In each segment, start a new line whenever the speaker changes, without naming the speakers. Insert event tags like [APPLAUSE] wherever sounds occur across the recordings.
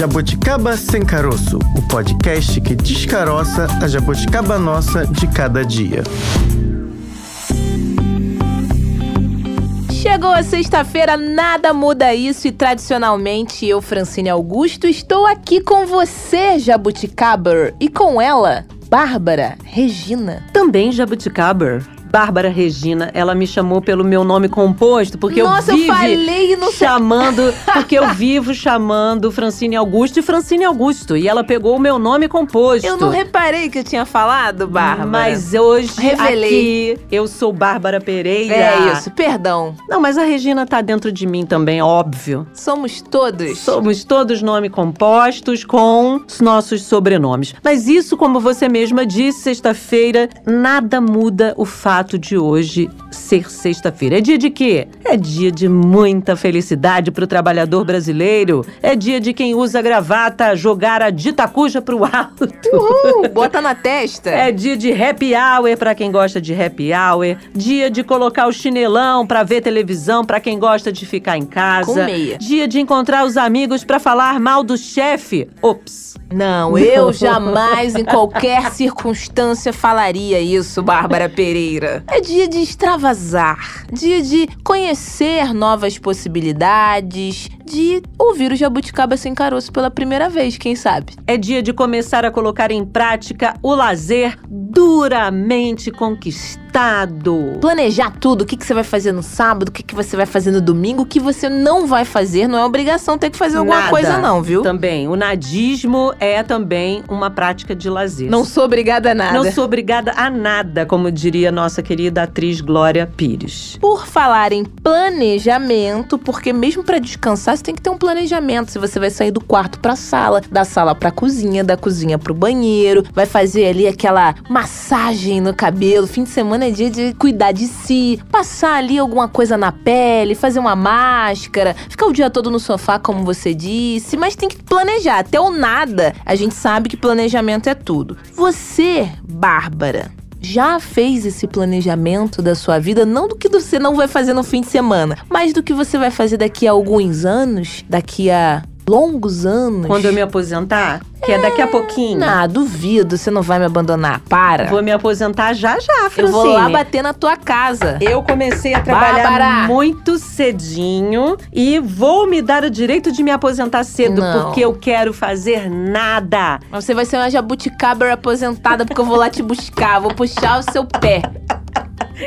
Jabuticaba Sem Caroço, o podcast que descaroça a jabuticaba nossa de cada dia.
Chegou a sexta-feira, nada muda isso e tradicionalmente eu, Francine Augusto, estou aqui com você, Jabuticaber, e com ela, Bárbara Regina.
Também Jabuticaber. Bárbara Regina, ela me chamou pelo meu nome composto, porque
Nossa,
eu vivo
eu
chamando, porque eu vivo chamando Francine Augusto e Francine Augusto, e ela pegou o meu nome composto.
Eu não reparei que eu tinha falado, Bárbara.
Mas hoje
Revelei.
aqui eu sou Bárbara Pereira.
É isso, perdão.
Não, mas a Regina tá dentro de mim também, óbvio.
Somos todos.
Somos todos nomes compostos com os nossos sobrenomes. Mas isso, como você mesma disse, sexta-feira, nada muda o fato de hoje ser sexta-feira. É dia de quê? É dia de muita felicidade para o trabalhador brasileiro. É dia de quem usa gravata jogar a dita cuja pro alto.
Uhul, [LAUGHS] bota na testa.
É dia de happy hour para quem gosta de happy hour. Dia de colocar o chinelão para ver televisão para quem gosta de ficar em casa.
Com meia.
Dia de encontrar os amigos para falar mal do chefe. Ops.
Não, eu jamais, em qualquer circunstância, falaria isso, Bárbara Pereira. É dia de extravasar, dia de conhecer novas possibilidades, de ouvir o Jabuticaba Sem Caroço pela primeira vez, quem sabe?
É dia de começar a colocar em prática o lazer duramente conquistado.
Planejar tudo, o que, que você vai fazer no sábado, o que, que você vai fazer no domingo, o que você não vai fazer, não é obrigação ter que fazer alguma
Nada.
coisa não, viu?
Também, o nadismo é também uma prática de lazer.
Não sou obrigada a nada.
Não sou obrigada a nada, como diria nossa querida atriz Glória Pires.
Por falar em planejamento, porque mesmo para descansar você tem que ter um planejamento. Se você vai sair do quarto para sala, da sala para cozinha, da cozinha para o banheiro, vai fazer ali aquela massagem no cabelo. Fim de semana é dia de cuidar de si, passar ali alguma coisa na pele, fazer uma máscara, ficar o dia todo no sofá, como você disse, mas tem que planejar. Até o nada, a gente sabe que planejamento é tudo. Você, Bárbara, já fez esse planejamento da sua vida, não do que você não vai fazer no fim de semana, mas do que você vai fazer daqui a alguns anos, daqui a longos anos.
Quando eu me aposentar, que é, daqui a pouquinho.
Ah, duvido, você não vai me abandonar. Para.
Vou me aposentar já já, Francine.
Eu vou lá bater na tua casa.
Eu comecei a trabalhar
Bárbara.
muito cedinho e vou me dar o direito de me aposentar cedo,
Não.
porque eu quero fazer nada.
Mas Você vai ser uma jabuticaba aposentada porque eu vou lá te buscar, vou puxar o seu pé.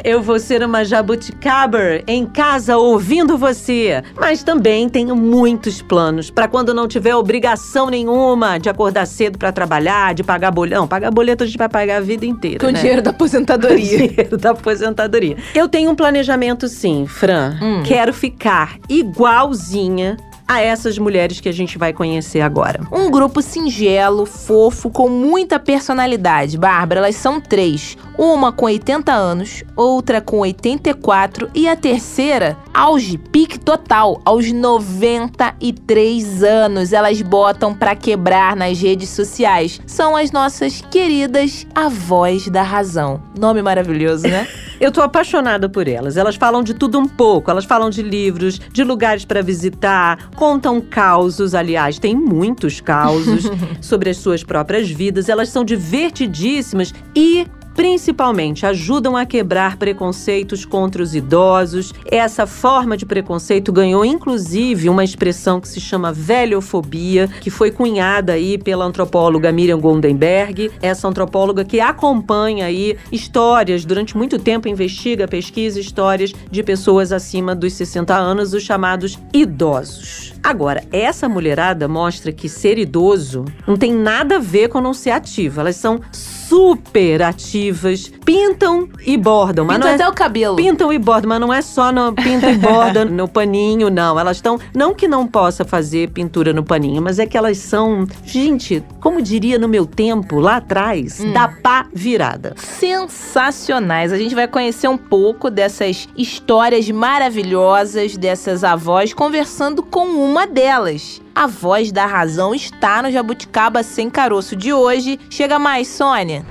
Eu vou ser uma jabuticaber em casa ouvindo você. Mas também tenho muitos planos para quando não tiver obrigação nenhuma de acordar cedo para trabalhar, de pagar boleto. Não, pagar boleto a gente vai pagar a vida inteira.
Com
né?
dinheiro da [LAUGHS]
Com
aposentadoria.
dinheiro da aposentadoria. Eu tenho um planejamento sim, Fran.
Hum.
Quero ficar igualzinha a essas mulheres que a gente vai conhecer agora.
Um grupo singelo, fofo, com muita personalidade. Bárbara, elas são três. Uma com 80 anos, outra com 84 e a terceira, auge, pique total, aos 93 anos. Elas botam pra quebrar nas redes sociais. São as nossas queridas avós da razão. Nome maravilhoso, né? [LAUGHS]
Eu tô apaixonada por elas. Elas falam de tudo um pouco. Elas falam de livros, de lugares para visitar, contam causos, aliás, tem muitos causos [LAUGHS] sobre as suas próprias vidas. Elas são divertidíssimas e Principalmente ajudam a quebrar preconceitos contra os idosos. Essa forma de preconceito ganhou inclusive uma expressão que se chama velhofobia, que foi cunhada aí pela antropóloga Miriam Goldenberg, essa antropóloga que acompanha aí histórias durante muito tempo investiga, pesquisa histórias de pessoas acima dos 60 anos, os chamados idosos. Agora, essa mulherada mostra que ser idoso não tem nada a ver com não ser ativo. Elas são super ativas, pintam e bordam, mas
Pinta
não é
até o cabelo.
Pintam e bordam, mas não é só no pinta e borda [LAUGHS] no paninho, não. Elas estão. Não que não possa fazer pintura no paninho, mas é que elas são. Gente, como diria no meu tempo, lá atrás,
Hum.
da pá virada.
sensacionais. A gente vai conhecer um pouco dessas histórias maravilhosas dessas avós, conversando com uma delas. A voz da razão está no Jabuticaba Sem Caroço de hoje. Chega mais, Sônia.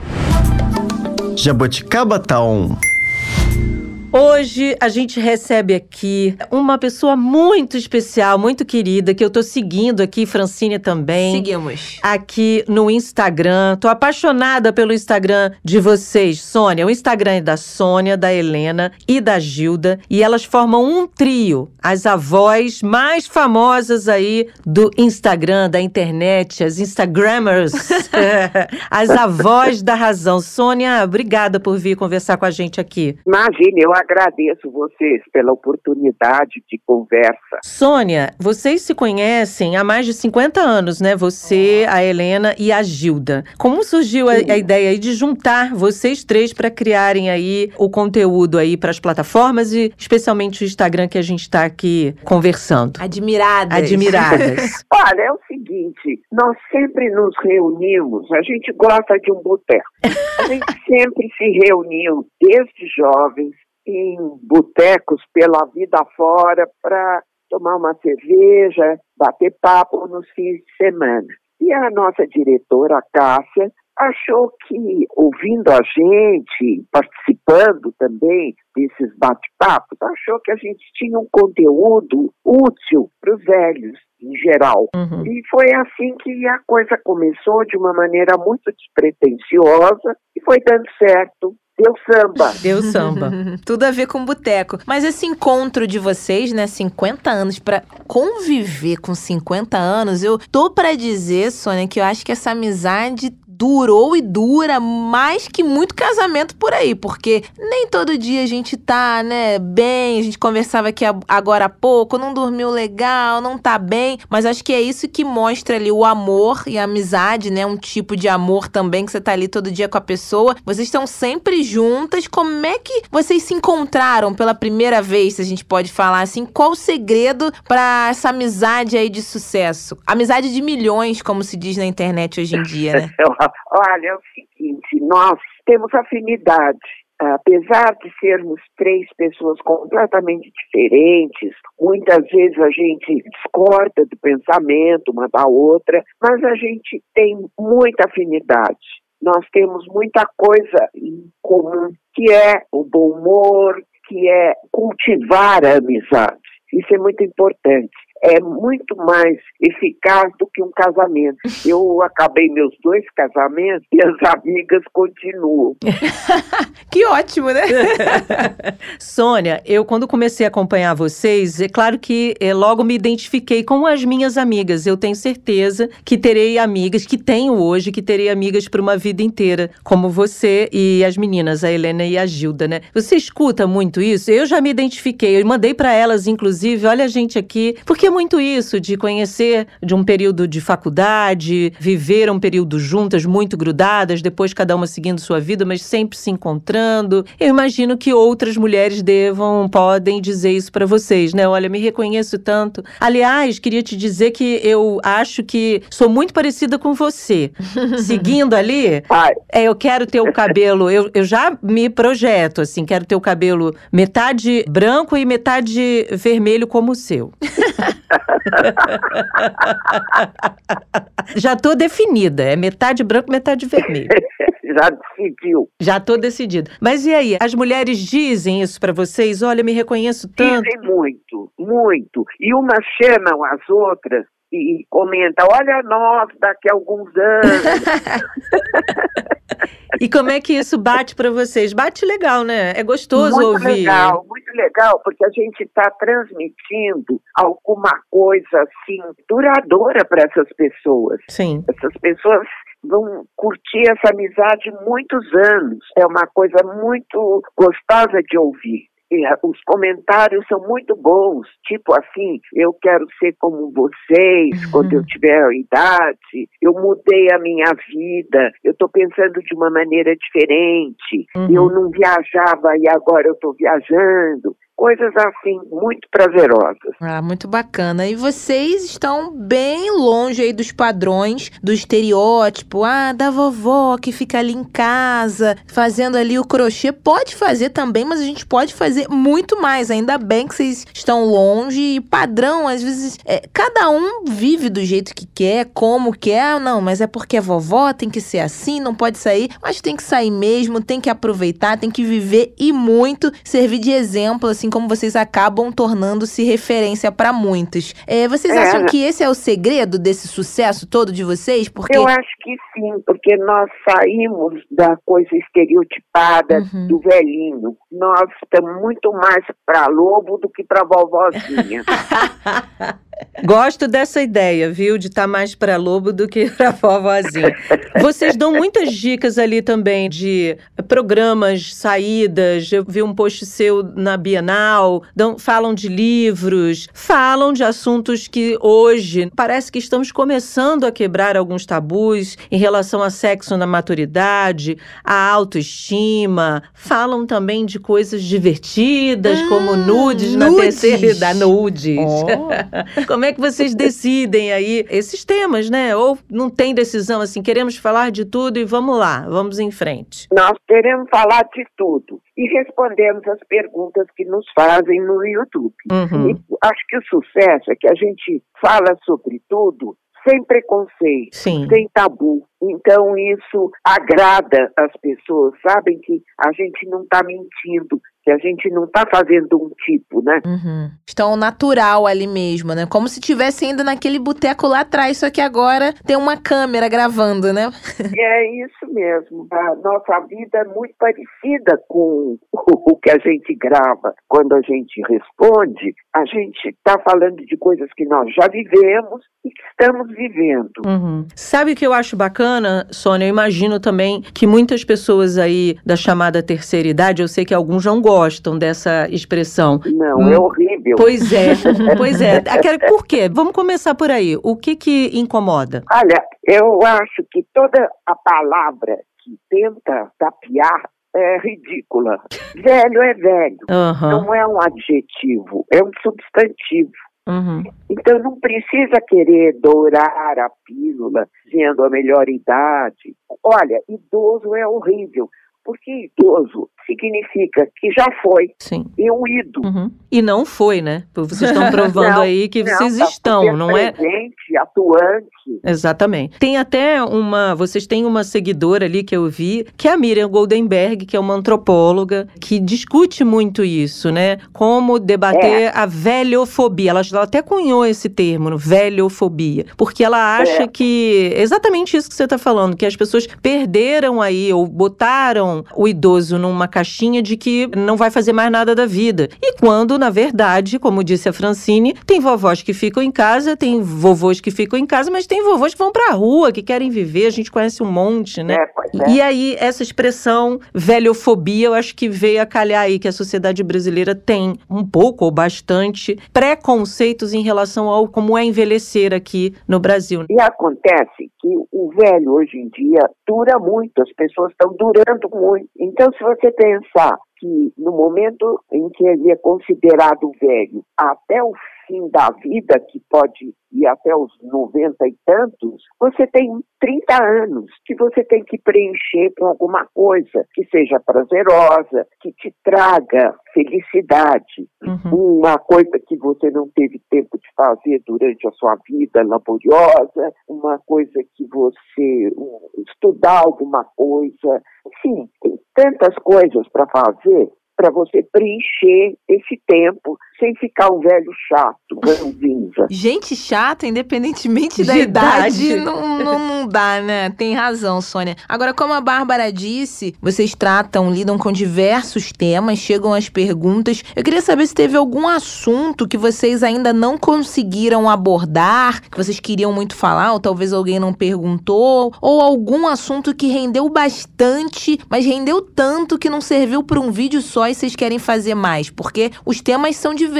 Jabuticaba Town.
Hoje a gente recebe aqui uma pessoa muito especial, muito querida, que eu tô seguindo aqui, Francine também.
Seguimos.
Aqui no Instagram. Tô apaixonada pelo Instagram de vocês, Sônia. O Instagram é da Sônia, da Helena e da Gilda. E elas formam um trio, as avós mais famosas aí do Instagram, da internet, as Instagrammers, [LAUGHS] [LAUGHS] as avós da razão. Sônia, obrigada por vir conversar com a gente aqui.
Imagine, eu agradeço vocês pela oportunidade de conversa.
Sônia, vocês se conhecem há mais de 50 anos, né? Você, a Helena e a Gilda. Como surgiu a, a ideia aí de juntar vocês três para criarem aí o conteúdo aí para as plataformas e especialmente o Instagram que a gente está aqui conversando?
Admiradas.
Admiradas. [LAUGHS]
Olha, é o seguinte, nós sempre nos reunimos, a gente gosta de um boteco. A gente [LAUGHS] sempre se reuniu, desde jovens, em botecos pela vida fora para tomar uma cerveja, bater papo nos fins de semana. E a nossa diretora, a Cássia, achou que, ouvindo a gente, participando também desses bate-papos, achou que a gente tinha um conteúdo útil para os velhos, em geral.
Uhum.
E foi assim que a coisa começou, de uma maneira muito despretensiosa, e foi dando certo. Deu samba.
Deu [LAUGHS] samba.
Tudo a ver com boteco. Mas esse encontro de vocês, né, 50 anos, pra conviver com 50 anos, eu tô pra dizer, Sônia, que eu acho que essa amizade durou e dura mais que muito casamento por aí, porque nem todo dia a gente tá, né, bem, a gente conversava aqui agora há pouco, não dormiu legal, não tá bem, mas acho que é isso que mostra ali o amor e a amizade, né, um tipo de amor também que você tá ali todo dia com a pessoa. Vocês estão sempre juntas. Como é que vocês se encontraram pela primeira vez, se a gente pode falar assim? Qual o segredo pra essa amizade aí de sucesso? Amizade de milhões, como se diz na internet hoje em dia, né? [LAUGHS]
Olha, é o seguinte, nós temos afinidade. Apesar de sermos três pessoas completamente diferentes, muitas vezes a gente discorda do pensamento uma da outra, mas a gente tem muita afinidade. Nós temos muita coisa em comum, que é o bom humor, que é cultivar a amizade. Isso é muito importante. É muito mais eficaz do que um casamento. Eu acabei meus dois casamentos e as amigas continuam. [LAUGHS]
Que ótimo, né? [LAUGHS]
Sônia, eu quando comecei a acompanhar vocês, é claro que eh, logo me identifiquei com as minhas amigas. Eu tenho certeza que terei amigas, que tenho hoje, que terei amigas por uma vida inteira, como você e as meninas, a Helena e a Gilda, né? Você escuta muito isso? Eu já me identifiquei, eu mandei para elas, inclusive, olha a gente aqui, porque é muito isso de conhecer de um período de faculdade, viver um período juntas, muito grudadas, depois cada uma seguindo sua vida, mas sempre se encontrando. Eu imagino que outras mulheres devam, podem dizer isso para vocês, né? Olha, me reconheço tanto. Aliás, queria te dizer que eu acho que sou muito parecida com você. [LAUGHS] Seguindo ali, é, eu quero ter o cabelo, eu, eu já me projeto, assim, quero ter o cabelo metade branco e metade vermelho como o seu. [LAUGHS] já tô definida, é metade branco, metade vermelho. [LAUGHS]
já decidiu.
Já tô decidida. Mas e aí, as mulheres dizem isso pra vocês? Olha, me reconheço tanto.
Dizem muito, muito. E umas chamam as outras e comentam, olha nós daqui a alguns anos. [LAUGHS]
E como é que isso bate pra vocês? Bate legal, né? É gostoso
muito
ouvir.
legal, muito legal, porque a gente está transmitindo alguma coisa assim duradoura para essas pessoas.
Sim.
Essas pessoas vão curtir essa amizade muitos anos. É uma coisa muito gostosa de ouvir. Eh, os comentários são muito bons, tipo assim, eu quero ser como vocês quando eu tiver a idade, eu mudei a minha vida, eu estou pensando de uma maneira diferente,
Uhum.
eu não viajava e agora eu estou viajando. Coisas assim muito prazerosas.
Ah, muito bacana. E vocês estão bem longe aí dos padrões do estereótipo, ah, da vovó que fica ali em casa, fazendo ali o crochê. Pode fazer também, mas a gente pode fazer muito mais. Ainda bem que vocês estão longe e padrão, às vezes, é, cada um vive do jeito que quer, como quer. Ah, não, mas é porque é vovó, tem que ser assim, não pode sair. Mas tem que sair mesmo, tem que aproveitar, tem que viver e muito servir de exemplo, assim como vocês acabam tornando-se referência para muitos. É, vocês
É.
acham que esse é o segredo desse sucesso todo de vocês? Porque
Eu acho que sim, porque nós saímos da coisa estereotipada
Uhum.
do velhinho. Nós estamos muito mais para lobo do que para vovozinha. [LAUGHS]
Gosto dessa ideia, viu? De estar mais para lobo do que para vovozinha. Vocês dão muitas dicas ali também de programas, saídas. Eu vi um post seu na Bienal. Dão, falam de livros, falam de assuntos que hoje parece que estamos começando a quebrar alguns tabus em relação a sexo na maturidade, a autoestima. Falam também de coisas divertidas, como nudes, na
nudes.
terceira idade. Nudes.
Oh. [LAUGHS]
Como é que vocês decidem aí esses temas, né? Ou não tem decisão assim, queremos falar de tudo e vamos lá, vamos em frente.
nós queremos falar de tudo e respondemos as perguntas que nos fazem no YouTube.
Uhum.
Acho que o sucesso é que a gente fala sobre tudo sem preconceito.
Sim.
sem tabu. Então isso agrada as pessoas, sabem que a gente não está mentindo, que a gente não está fazendo um tipo, né?
Uhum. Estão natural ali mesmo, né? Como se tivesse ainda naquele boteco lá atrás, só que agora tem uma câmera gravando, né? [LAUGHS]
É isso mesmo. A nossa vida é muito parecida com [LAUGHS] o que a gente grava. Quando a gente responde, a gente está falando de coisas que nós já vivemos e que estamos vivendo.
Uhum. Sabe o que eu acho bacana, Sônia? Eu imagino também que muitas pessoas aí da chamada terceira idade, eu sei que alguns não gostam dessa expressão.
Não,
Hum.
é horrível.
Pois é, [LAUGHS] pois é. Aquela- Por quê? Vamos começar por aí. O que que incomoda?
Olha, eu acho que toda a palavra que tenta tapear é ridícula. [LAUGHS] Velho é velho.
Aham.
Não é um adjetivo, é um substantivo.
Uhum.
Então não precisa querer dourar a pílula dizendo a melhor idade. Olha, idoso é horrível, porque idoso significa que já foi,
Sim.
é um ido.
Uhum. E não foi, né? Vocês estão [LAUGHS] provando
Não,
aí que
Não,
vocês
tá,
estão, não é?
Presente, atuante.
Exatamente. Tem até uma. Vocês têm uma seguidora ali que eu vi, que é a Miriam Goldenberg, que é uma antropóloga, que discute muito isso, né? Como debater a velhofobia. Ela, ela até cunhou esse termo, velhofobia. Porque ela acha
É.
que. Exatamente isso que você está falando, que as pessoas perderam aí, ou botaram o idoso numa caixinha de que não vai fazer mais nada da vida. E quando, na verdade, como disse a Francine, tem vovós que ficam em casa, tem vovôs que ficam em casa, mas tem vovôs que vão pra rua, que querem viver, a gente conhece um monte, né?
É, é.
E aí, essa expressão velhofobia, eu acho que veio a calhar aí que a sociedade brasileira tem um pouco ou bastante preconceitos em relação ao como é envelhecer aqui no Brasil.
E acontece que o velho hoje em dia dura muito, as pessoas estão durando muito. Então, se você pensar que no momento em que ele é considerado velho, até o fim da vida, que pode ir até os 90 e tantos, você tem 30 anos que você tem que preencher com alguma coisa que seja prazerosa, que te traga felicidade
Uhum.
uma coisa que você não teve tempo de fazer durante a sua vida laboriosa, uma coisa que você um, estudar alguma coisa, enfim, tem tantas coisas para fazer para você preencher esse tempo sem ficar um velho chato, ranzinza.
Gente chata, independentemente da
De
idade,
idade.
não, não, não dá, né? Tem razão, Sônia. Agora, como a Bárbara disse, vocês tratam, lidam com diversos temas, chegam as perguntas. Eu queria saber se teve algum assunto que vocês ainda não conseguiram abordar, que vocês queriam muito falar, ou talvez alguém não perguntou, ou algum assunto que rendeu bastante, mas rendeu tanto que não serviu para um vídeo só e vocês querem fazer mais, porque os temas são diversos,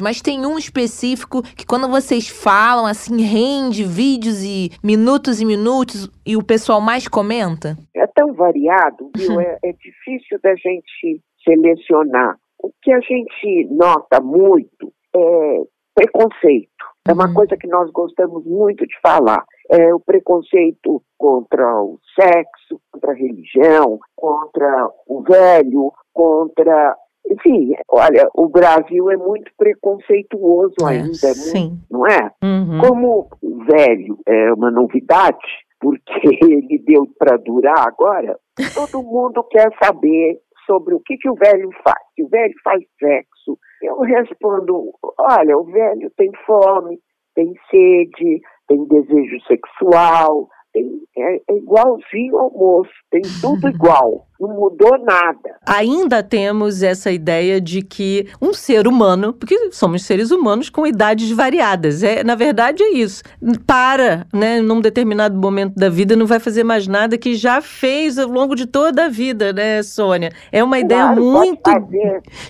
mas tem um específico que quando vocês falam assim rende vídeos e minutos e minutos e o pessoal mais comenta.
É tão variado, [LAUGHS] viu? É, é difícil da gente selecionar. o que a gente nota muito é preconceito. É uma
Uhum.
coisa que nós gostamos muito de falar. É o preconceito contra o sexo, contra a religião, contra o velho, contra. Enfim, olha, o Brasil é muito preconceituoso
É,
ainda, é muito-
Sim.
não é?
Uhum.
Como o velho é uma novidade, porque [LAUGHS] ele deu para durar agora, todo mundo quer saber sobre o que, que o velho faz. Se o velho faz sexo, eu respondo: olha, o velho tem fome, tem sede, tem desejo sexual, tem, é, é igualzinho ao moço, tem tudo [LAUGHS] igual, não mudou nada.
Ainda temos essa ideia de que um ser humano, porque somos seres humanos com idades variadas, é, na verdade é isso. Para, né, num determinado momento da vida, não vai fazer mais nada que já fez ao longo de toda a vida, né, Sônia? É uma ideia
Claro, pode
muito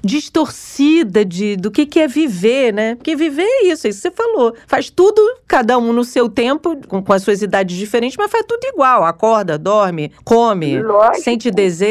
distorcida de, do que, que é viver, né? Porque viver é isso, é isso que você falou. Faz tudo, cada um no seu tempo, com, com as suas idades diferentes, mas faz tudo igual. Acorda, dorme, come,
Lógico.
sente desejo,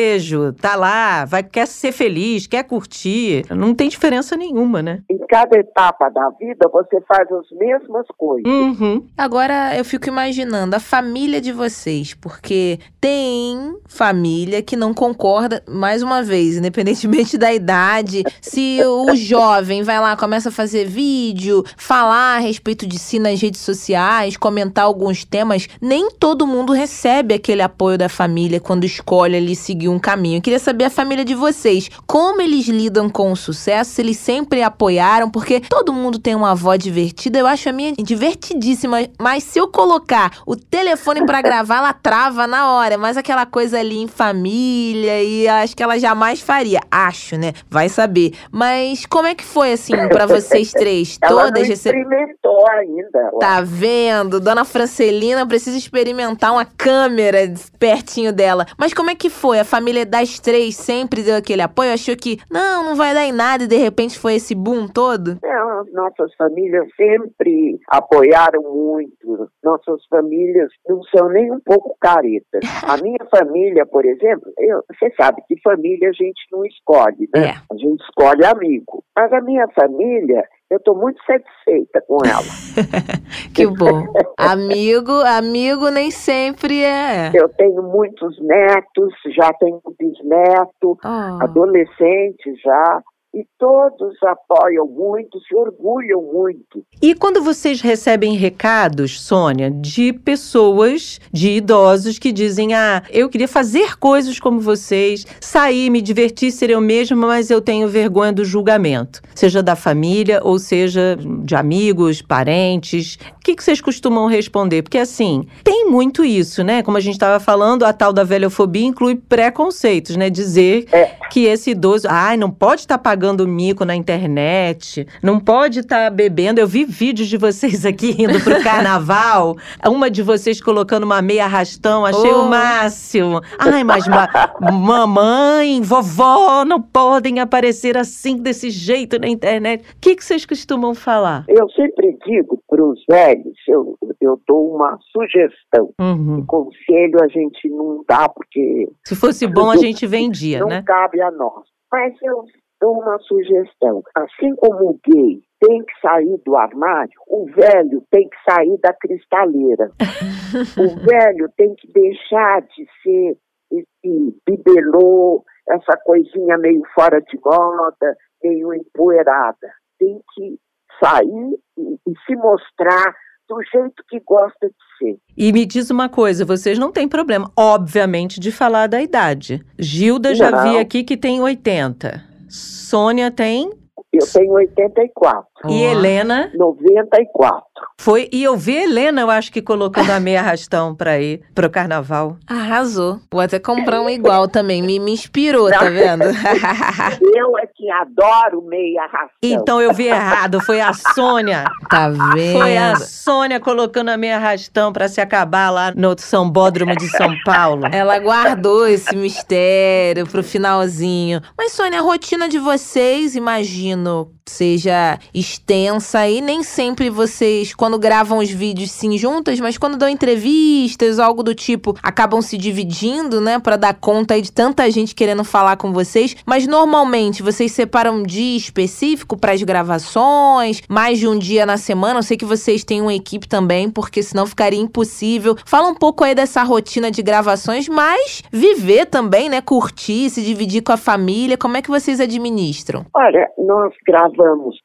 tá lá, vai, quer ser feliz, quer curtir. Não tem diferença nenhuma, né?
Em cada etapa da vida, você faz as mesmas coisas.
Uhum.
Agora eu fico imaginando a família de vocês, porque tem família que não concorda, mais uma vez, independentemente [LAUGHS] da idade. Se o jovem vai lá, começa a fazer vídeo, falar a respeito de si nas redes sociais, comentar alguns temas, nem todo mundo recebe aquele apoio da família quando escolhe ali seguir um caminho. Eu queria saber a família de vocês, como eles lidam com o sucesso, se eles sempre apoiaram, porque todo mundo tem uma avó divertida, eu acho a minha divertidíssima, mas se eu colocar o telefone pra [LAUGHS] gravar, ela trava na hora, mas aquela coisa ali em família e acho que ela jamais faria, acho, né? Vai saber. Mas como é que foi assim pra vocês três? [LAUGHS]
Ela
Todas
experimentou ainda.
Tá vendo? Dona Francelina precisa experimentar uma câmera pertinho dela. Mas como é que foi? A família das três sempre deu aquele apoio? Achou que não, não vai dar em nada e de repente foi esse boom todo?
As nossas famílias sempre apoiaram muito. Nossas famílias não são nem um pouco caretas. [LAUGHS] A minha família, por exemplo, eu- você sabe que família a gente não escolhe, né?
É.
A gente escolhe amigo. Mas a minha família, eu estou muito satisfeita com ela. [LAUGHS]
Que bom. amigo, amigo nem sempre é.
Eu tenho muitos netos, já tenho bisneto,
Oh.
adolescentes já. E todos apoiam muito, se orgulham muito.
E quando vocês recebem recados, Sônia, de pessoas, de idosos que dizem: Ah, eu queria fazer coisas como vocês, sair, me divertir, ser eu mesma, mas eu tenho vergonha do julgamento. Seja da família ou seja de amigos, parentes. O que, que vocês costumam responder? Porque assim, tem muito isso, né? Como a gente estava falando, a tal da velhofobia inclui preconceitos, né? Dizer que esse idoso, ai, não pode estar pagando mico na internet, não pode estar bebendo. Eu vi vídeos de vocês [LAUGHS] aqui indo pro carnaval, uma de vocês colocando uma meia arrastão, achei
Oh.
o máximo. Ai, mas ma- mamãe, vovó não podem aparecer assim, desse jeito na internet. O que, que vocês costumam falar?
Eu sempre digo para os velhos, eu, eu dou uma sugestão.
Uhum.
Conselho a gente não dá, porque
Se fosse bom, a [LAUGHS] gente vendia,
não
né?
cabe a nós. Mas eu dou uma sugestão. Assim como o gay tem que sair do armário, o velho tem que sair da cristaleira. [LAUGHS] o velho tem que deixar de ser esse bibelô, essa coisinha meio fora de moda, meio empoeirada. Tem que sair e, e se mostrar do jeito que gosta de ser.
E me diz uma coisa, vocês não têm problema, obviamente, de falar da idade. Gilda já
Não.
vi aqui que tem 80. Sônia tem.
Eu tenho 84,
E. Helena
94.
foi. E eu vi a Helena, eu acho que colocando a meia arrastão pra ir pro carnaval.
Arrasou. Vou até comprar um igual também. Me, me inspirou, tá vendo? [LAUGHS]
Eu é que adoro meia ração.
Então eu vi errado, foi a Sônia.
tá vendo?
Foi a Sônia colocando a meia arrastão pra se acabar lá no São Bódromo de São Paulo.
Ela guardou esse mistério pro finalzinho. Mas, Sônia, a rotina de vocês, imagino, seja extensa e nem sempre vocês, quando gravam os vídeos sim juntas, mas quando dão entrevistas, algo do tipo, acabam se dividindo, né, para dar conta de tanta gente querendo falar com vocês. Mas normalmente vocês separam um dia específico para as gravações, mais de um dia na semana. Eu sei que vocês têm uma equipe também, porque senão ficaria impossível. Fala um pouco aí dessa rotina de gravações, mas viver também, né, curtir, se dividir com a família. Como é que vocês administram?
Olha, nós gravamos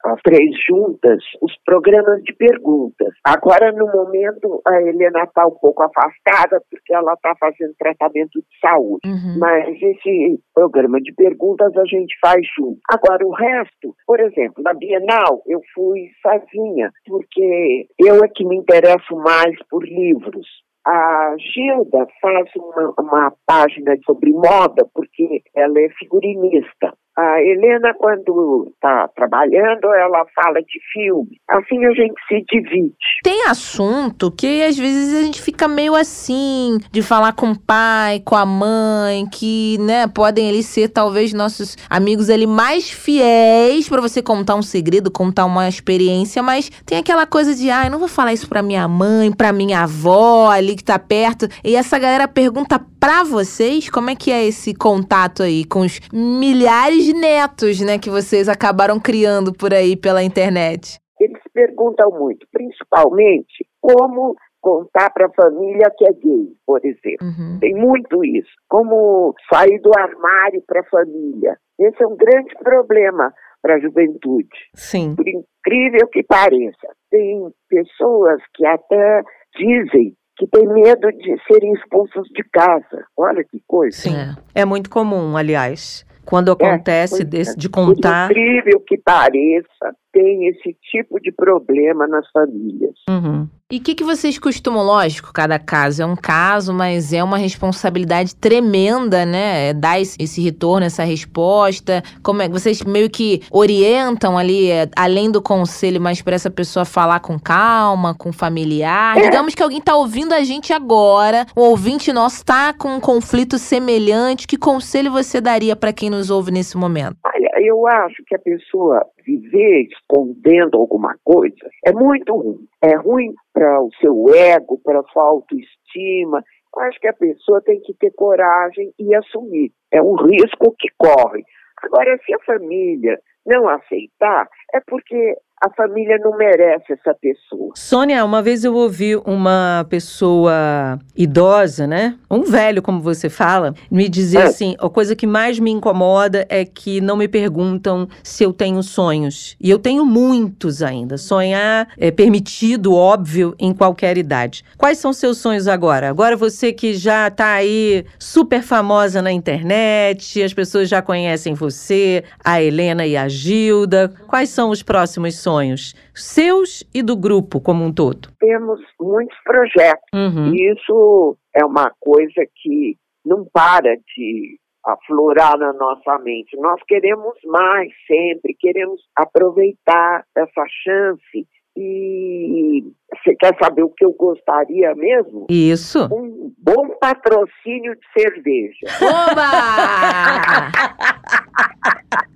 as três juntas os programas de perguntas. Agora, no momento, a Helena está um pouco afastada porque ela está fazendo tratamento de saúde.
Uhum.
Mas esse programa de perguntas a gente faz junto. Agora, o resto, por exemplo, na Bienal eu fui sozinha, porque eu é que me interesso mais por livros. A Gilda faz uma, uma página sobre moda, porque ela é figurinista. A Helena, quando está trabalhando, ela fala de filme. Assim a gente se divide.
Tem assunto que às vezes a gente fica meio assim, de falar com o pai, com a mãe, que, né, podem ali ser talvez nossos amigos ali mais fiéis para você contar um segredo, contar uma experiência, mas tem aquela coisa de, ai, ah, não vou falar isso pra minha mãe, pra minha avó ali que tá perto. E essa galera pergunta pra vocês como é que é esse contato aí com os milhares netos, né, que vocês acabaram criando por aí pela internet?
Eles perguntam muito, principalmente como contar para a família que é gay, por exemplo.
Uhum.
Tem muito isso. Como sair do armário para a família. Esse é um grande problema para a juventude.
Sim.
Por incrível que pareça, tem pessoas que até dizem que têm medo de serem expulsos de casa. Olha que coisa.
Sim. É, é muito comum, aliás. Quando acontece
é,
desse, de contar.
Incrível que pareça, tem esse tipo de problema nas famílias.
Uhum.
E o que, que vocês costumam, lógico, cada caso é um caso, mas é uma responsabilidade tremenda, né? É dar esse retorno, essa resposta. Como é vocês meio que orientam ali, é, além do conselho, mas para essa pessoa falar com calma, com familiar. É. Digamos que alguém tá ouvindo a gente agora, um ouvinte nosso tá com um conflito semelhante. Que conselho você daria para quem nos ouve nesse momento?
Olha, eu acho que a pessoa viver escondendo alguma coisa é muito ruim. É ruim para o seu ego, para a sua autoestima. Acho que a pessoa tem que ter coragem e assumir. É um risco que corre. Agora, se a família não aceitar, é porque a família não merece essa pessoa.
Sônia, uma vez eu ouvi uma pessoa idosa, né? Um velho, como você fala, me dizer é. assim: a coisa que mais me incomoda é que não me perguntam se eu tenho sonhos. E eu tenho muitos ainda. Sonhar é permitido, óbvio, em qualquer idade. Quais são seus sonhos agora? Agora você que já tá aí super famosa na internet, as pessoas já conhecem você, a Helena e a Gilda. Quais são os próximos sonhos? Sonhos, seus e do grupo como um todo?
Temos muitos projetos.
Uhum.
E isso é uma coisa que não para de aflorar na nossa mente. Nós queremos mais sempre, queremos aproveitar essa chance e você quer saber o que eu gostaria mesmo?
Isso.
Um bom patrocínio de cerveja.
Oba!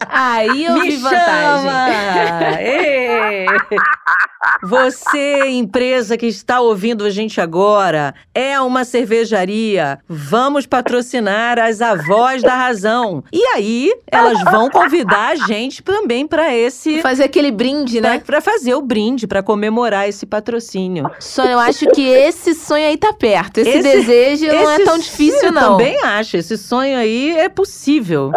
Aí eu
Me
vi vantagem.
Você, empresa que está ouvindo a gente agora, é uma cervejaria. Vamos patrocinar as avós da razão. E aí, elas vão convidar a gente também para esse.
Fazer aquele brinde, né?
Para fazer o brinde, para comemorar esse patrocínio.
Só eu acho que esse sonho aí tá perto. Esse, esse desejo não é tão difícil, não.
Eu também acho. Esse sonho aí é possível.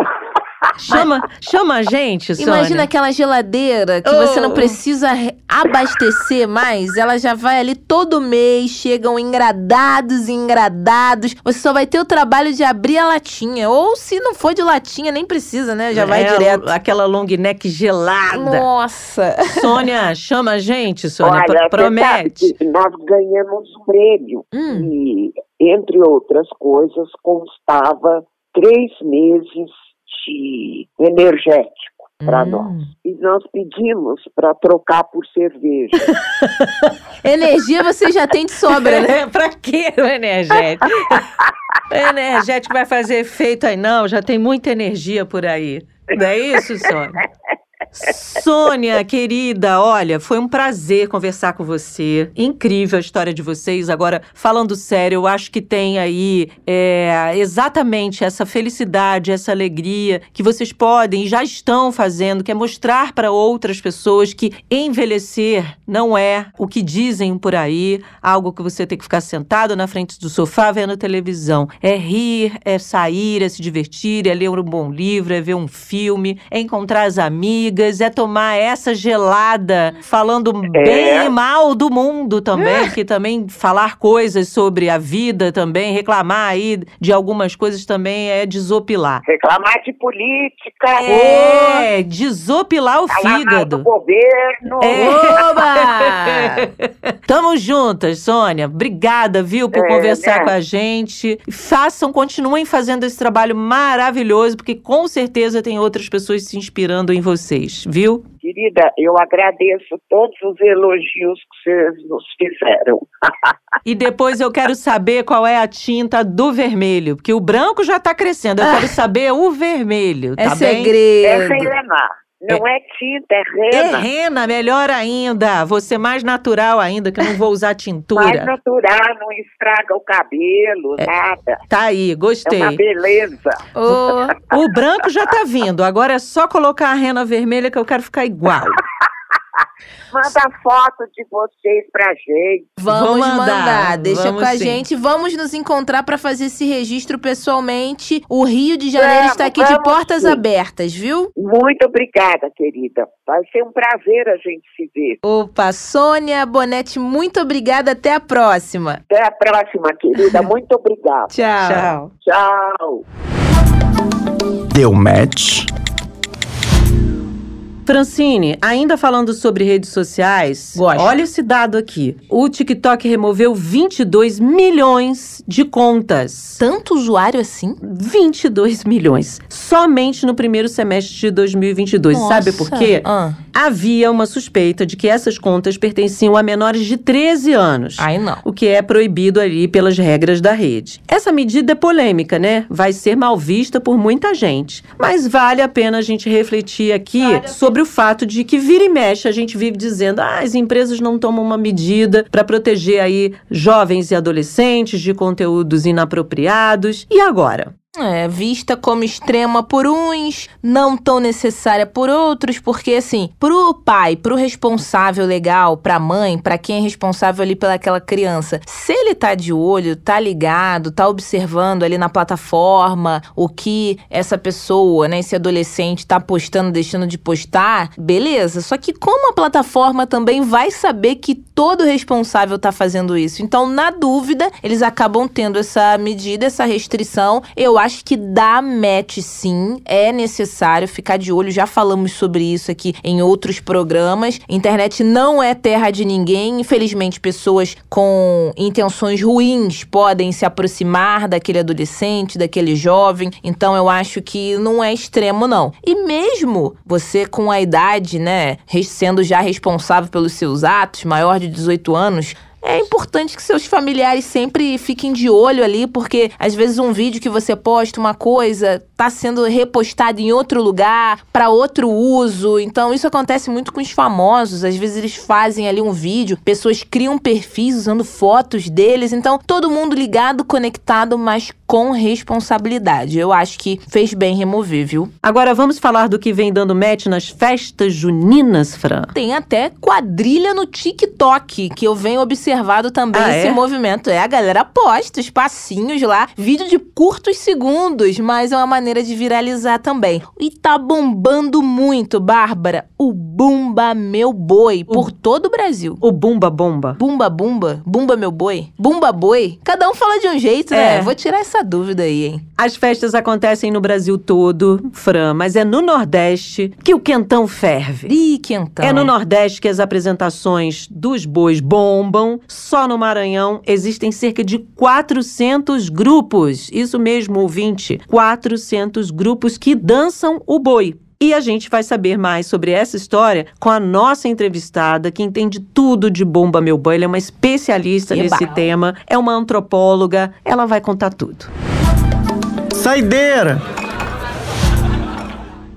Chama, chama a gente, Sônia.
Imagina aquela geladeira que oh. você não precisa abastecer mais. Ela já vai ali todo mês, chegam engradados e engradados. Você só vai ter o trabalho de abrir a latinha. Ou se não for de latinha, nem precisa, né? Já é, vai direto.
Aquela long neck gelada.
Nossa.
Sônia, chama a gente, Sônia. Olha, promete.
Nós ganhamos um prêmio.
Hum.
E, entre outras coisas, constava três meses de energético para
hum.
nós. E nós pedimos para trocar por cerveja. [LAUGHS]
Energia você já tem de sobra, né? [LAUGHS]
para que o energético? o energético vai fazer efeito aí, não, já tem muita energia por aí. Não é isso, Sônia? Sônia, querida, olha, foi um prazer conversar com você. Incrível a história de vocês. Agora, falando sério, eu acho que tem aí é, exatamente essa felicidade, essa alegria que vocês podem e já estão fazendo, que é mostrar para outras pessoas que envelhecer não é o que dizem por aí, algo que você tem que ficar sentado na frente do sofá vendo televisão. É rir, é sair, é se divertir, é ler um bom livro, é ver um filme, é encontrar as amigas, é tomar essa gelada, falando
É.
bem e mal do mundo também, que também falar coisas sobre a vida também, reclamar aí de algumas coisas também é desopilar.
Reclamar de política,
É, desopilar o
falar mal do
fígado.
governo.
É.
Oba! [LAUGHS]
Tamo juntas, Sônia. Obrigada, viu, por
É,
conversar
né?
com a gente. Façam, continuem fazendo esse trabalho maravilhoso, porque com certeza tem outras pessoas se inspirando em vocês, viu?
Querida, eu agradeço todos os elogios que vocês nos fizeram.
E depois eu quero saber qual é a tinta do vermelho, porque o branco já tá crescendo. Eu quero saber o vermelho,
É
tá bem?
É
segredo.
Rena. Não é, tinta, é
É
rena.
rena, melhor ainda. Você mais natural ainda, que eu não vou usar [LAUGHS]
Mais
tintura.
natural, não estraga o cabelo, nada.
Tá aí,
É
gostei.
uma beleza.
Ô, [LAUGHS]
O branco já tá vindo, agora é só colocar a rena vermelha que eu quero ficar igual. [LAUGHS]
Manda foto de vocês pra gente.
Vamos mandar,
mandar,
deixa
vamos
com a
sim.
gente. Vamos nos encontrar para fazer esse registro pessoalmente. O Rio de Janeiro
Vamos,
está aqui de portas
sim.
abertas, viu?
Muito obrigada, querida. Vai ser um prazer a gente se ver.
Opa, Sônia Bonete, muito obrigada. Até a próxima.
Até a próxima, querida. [LAUGHS] Muito obrigada.
Tchau.
Tchau.
Tchau.
Deu match?
Francine, ainda falando sobre redes sociais,
Gosto.
olha esse dado aqui. O TikTok removeu 22 milhões de contas.
Tanto usuário assim?
22 milhões. Somente no primeiro semestre de 2022. Sabe por
Nossa.
quê?
Ah,
Havia uma suspeita de que essas contas pertenciam a menores de 13 anos.
aí não.
o que é proibido ali pelas regras da rede. Essa medida é polêmica, né? Vai ser mal vista por muita gente. Mas vale a pena a gente refletir aqui sobre o fato de que vira e mexe a gente vive dizendo: ah, as empresas não tomam uma medida para proteger aí jovens e adolescentes de conteúdos inapropriados. E agora?
Vista como extrema por uns, não tão necessária por outros, porque assim, pro pai, pro responsável legal, pra mãe, pra quem é responsável ali pelaquela criança, se ele tá de olho, tá ligado, tá observando ali na plataforma o que essa pessoa, né, esse adolescente tá postando, deixando de postar, beleza. Só que como a plataforma também vai saber que todo responsável tá fazendo isso. Então, na dúvida, eles acabam tendo essa medida, essa restrição. Eu acho que dá match sim, é necessário ficar de olho. Já falamos sobre isso aqui em outros programas. Internet não é terra de ninguém. Infelizmente, pessoas com intenções ruins podem se aproximar daquele adolescente, daquele jovem. Então, eu acho que não é extremo, não. E mesmo você com a idade, né, sendo já responsável pelos seus atos, maior de 18 anos, é importante que seus familiares sempre fiquem de olho ali, porque às vezes um vídeo que você posta uma coisa tá sendo repostado em outro lugar, para outro uso. Então isso acontece muito com os famosos. Às vezes eles fazem ali um vídeo, pessoas criam perfis usando fotos deles. Então todo mundo ligado, conectado, mas com responsabilidade. Eu acho que fez bem remover, viu?
Agora vamos falar do que vem dando match nas festas juninas, Fran.
Tem até quadrilha no TikTok, que eu venho observado também
Ah,
esse
é?
movimento. É, a galera posta os passinhos lá, vídeo de curtos segundos, mas é uma maneira de viralizar também. E tá bombando muito, Bárbara, o Bumba Meu Boi, por todo o Brasil.
O Bumba Bomba.
Bumba Bumba, Bumba Meu Boi, Bumba Boi. Cada um fala de um jeito, né?
É.
Vou tirar essa dúvida aí, hein?
As festas acontecem no Brasil todo, Fran, mas é no Nordeste que o quentão ferve.
Ih, quentão.
É no Nordeste que as apresentações dos bois bombam. Só no Maranhão existem cerca de 400 grupos. Isso mesmo, ouvinte. 400 grupos que dançam o boi. E a gente vai saber mais sobre essa história com a nossa entrevistada, que entende tudo de Bomba Meu Boi. Ela é uma especialista
Eba.
nesse tema, é uma antropóloga, ela vai contar tudo.
Saideira!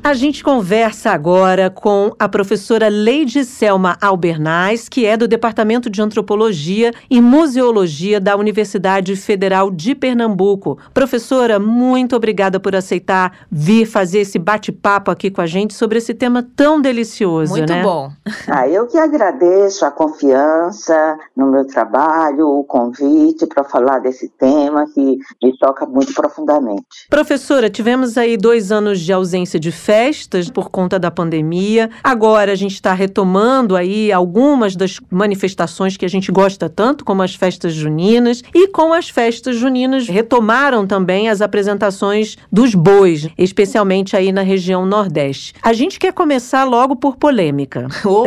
A gente conversa agora com a professora Leide Selma Albernaz, que é do Departamento de Antropologia e Museologia da Universidade Federal de Pernambuco. Professora, muito obrigada por aceitar vir fazer esse bate-papo aqui com a gente sobre esse tema tão delicioso,
Muito
né?
bom.
Ah, eu que agradeço a confiança no meu trabalho, o convite para falar desse tema que me toca muito profundamente.
Professora, tivemos aí dois anos de ausência de festas por conta da pandemia. Agora a gente está retomando aí algumas das manifestações que a gente gosta tanto, como as festas juninas. E com as festas juninas retomaram também as apresentações dos bois, especialmente aí na região Nordeste. A gente quer começar logo por polêmica. [LAUGHS]
Oh,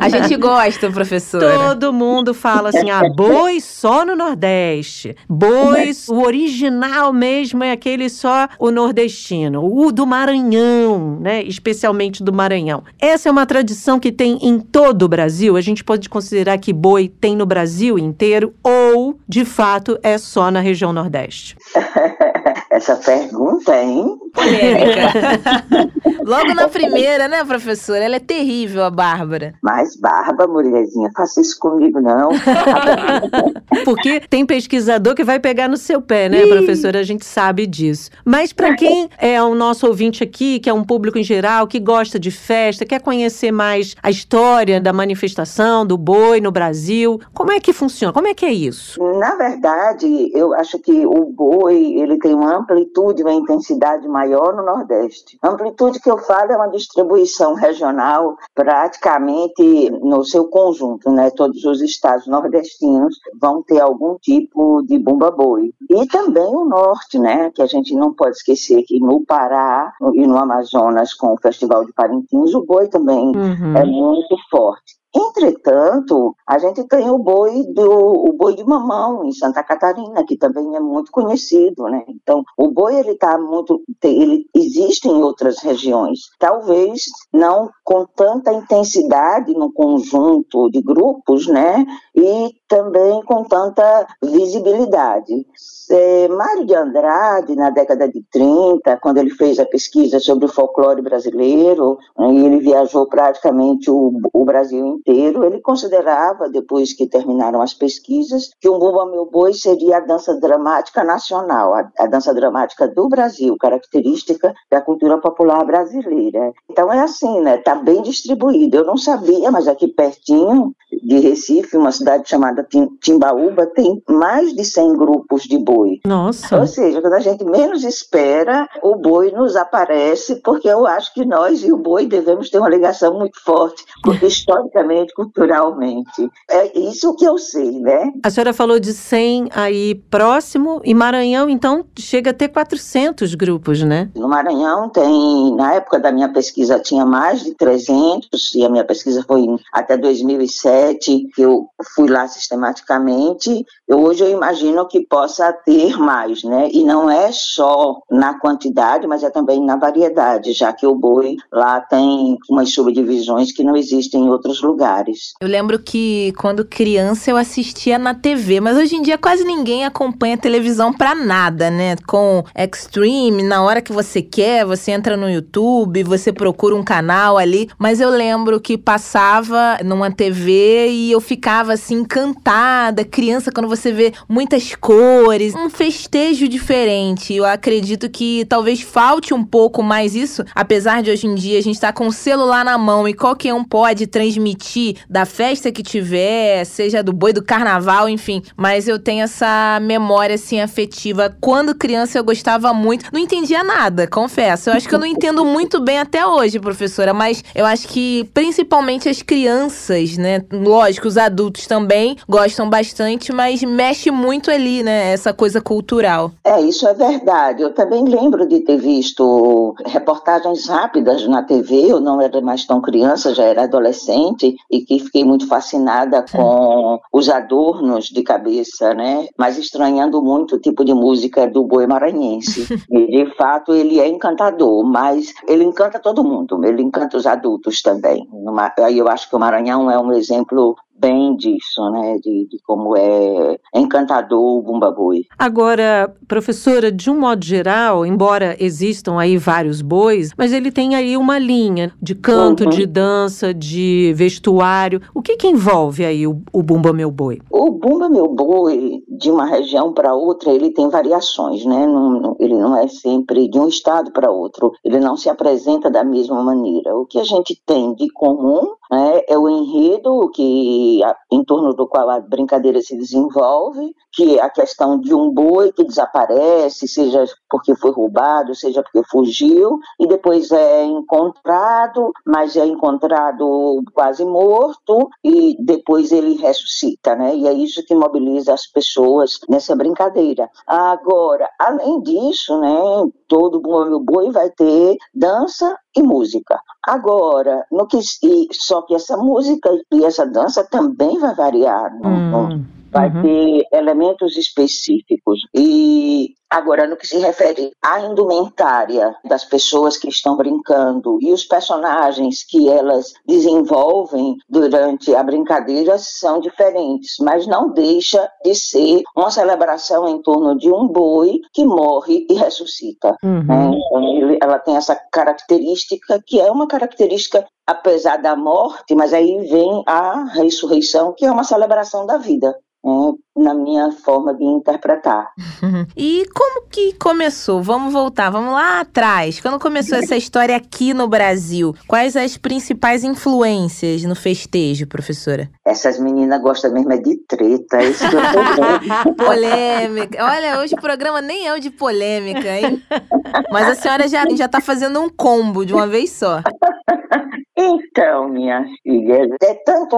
a gente gosta, professora.
Todo mundo fala assim: ah, boi só no Nordeste. Bois, o original mesmo é aquele só o nordestino, o do Maranhão, né? Especialmente do Maranhão. Essa é uma tradição que tem em todo o Brasil. A gente pode considerar que boi tem no Brasil inteiro ou, de fato, é só na região Nordeste? [LAUGHS]
Essa pergunta, hein? [LAUGHS]
Logo na primeira, né, professora? Ela é terrível, a Bárbara.
Mas barba, mulherzinha, faça isso comigo não. [LAUGHS]
Porque tem pesquisador que vai pegar no seu pé, né, professora? A gente sabe disso. Mas para quem é o nosso ouvinte aqui, que é um público em geral, que gosta de festa, quer conhecer mais a história da manifestação do boi no Brasil, como é que funciona? Como é que é isso?
Na verdade, eu acho que o boi ele tem uma amplitude, uma intensidade maior no Nordeste. A amplitude que eu falo é uma distribuição regional praticamente no seu conjunto, né? Todos os estados nordestinos vão ter algum tipo de bumba-boi. E também o norte, né? Que a gente não pode esquecer que no Pará e no Amazonas, com o Festival de Parintins, o boi também
Uhum.
é muito forte. Entretanto, a gente tem o boi do o boi de mamão em Santa Catarina, que também é muito conhecido, né? Então, o boi ele tá muito ele existe em outras regiões, talvez não com tanta intensidade no conjunto de grupos, né? E também com tanta visibilidade. É, Mário de Andrade, na década de 30, quando ele fez a pesquisa sobre o folclore brasileiro, né, e ele viajou praticamente o, o Brasil inteiro, ele considerava, depois que terminaram as pesquisas, que o Bumba Meu Boi seria a dança dramática nacional, a, a dança dramática do Brasil, característica da cultura popular brasileira. Então é assim, né? Está bem distribuído. Eu não sabia, mas aqui pertinho de Recife, uma cidade chamada Tim- Timbaúba, tem mais de 100 grupos de boi.
Nossa.
Ou seja, quando a gente menos espera, o boi nos aparece, porque eu acho que nós e o boi devemos ter uma ligação muito forte, porque [LAUGHS] historicamente, culturalmente. É isso que eu sei, né?
A senhora falou de 100 aí próximo, e Maranhão, então, chega a ter 400 grupos, né?
No Maranhão tem, na época da minha pesquisa, tinha mais de 300, e a minha pesquisa foi até 2007, que eu fui lá sistematicamente. Eu, hoje eu imagino que possa ter mais, né? E não é só na quantidade, mas é também na variedade, já que o boi lá tem umas subdivisões que não existem em outros lugares.
Eu lembro que quando criança eu assistia na TV, mas hoje em dia quase ninguém acompanha televisão pra nada, né? Com Extreme, na hora que você quer, você entra no YouTube, você procura um canal ali. Mas eu lembro que passava numa TV e eu ficava assim encantada. Criança, quando você vê muitas cores, um festejo diferente. Eu acredito que talvez falte um pouco mais isso, apesar de hoje em dia a gente estar com o celular na mão e qualquer um pode transmitir da festa que tiver, seja do boi do carnaval, enfim. Mas eu tenho essa memória assim afetiva. Quando criança eu gostava muito, não entendia nada, confesso. Eu acho que eu não entendo muito bem até hoje, professora, mas eu acho que principalmente as crianças, né? Lógico, os adultos também gostam bastante, mas mexe muito ali, né? Essa coisa cultural.
É, isso é verdade. Eu também lembro de ter visto reportagens rápidas na TV. Eu não era mais tão criança, já era adolescente e que fiquei muito fascinada com os adornos de cabeça, né? Mas estranhando muito o tipo de música do boi maranhense. [LAUGHS] E, de fato, ele é encantador, mas ele encanta todo mundo. Ele encanta os adultos também. Aí eu acho que o Maranhão é um exemplo bem disso, né, de, de como é encantador o Bumba Boi.
Agora, professora, de um modo geral, embora existam aí vários bois, mas ele tem aí uma linha de canto, uhum. de dança, de vestuário. O que que envolve aí o, o Bumba Meu Boi?
O Bumba Meu Boi, de uma região para outra, ele tem variações, né? Não, ele não é sempre de um estado para outro. Ele não se apresenta da mesma maneira. O que a gente tem de comum é o enredo que em torno do qual a brincadeira se desenvolve, que é a questão de um boi que desaparece, seja porque foi roubado, seja porque fugiu, e depois é encontrado, mas é encontrado quase morto, e depois ele ressuscita, né? E é isso que mobiliza as pessoas nessa brincadeira. Agora, além disso, né, todo Meu Boi vai ter dança e música. Agora, no que, e, só que essa música e essa dança também vai variar. Hum vai uhum. ter elementos específicos. E agora, no que se refere à indumentária das pessoas que estão brincando e os personagens que elas desenvolvem durante a brincadeira são diferentes, mas não deixa de ser uma celebração em torno de um boi que morre e ressuscita. Uhum. Né? Então, ela tem essa característica que é uma característica apesar da morte, mas aí vem a ressurreição, que é uma celebração da vida é, na minha forma de interpretar. [LAUGHS]
e como que começou? Vamos voltar, vamos lá atrás. Quando começou essa história aqui no Brasil, quais as principais influências no festejo, professora?
Essas meninas gostam mesmo é de treta, é isso que eu tô [LAUGHS]
Polêmica. Olha, hoje o programa nem é o de polêmica, hein? Mas a senhora já, já tá fazendo um combo de uma vez só.
Então, minha filha, é tanto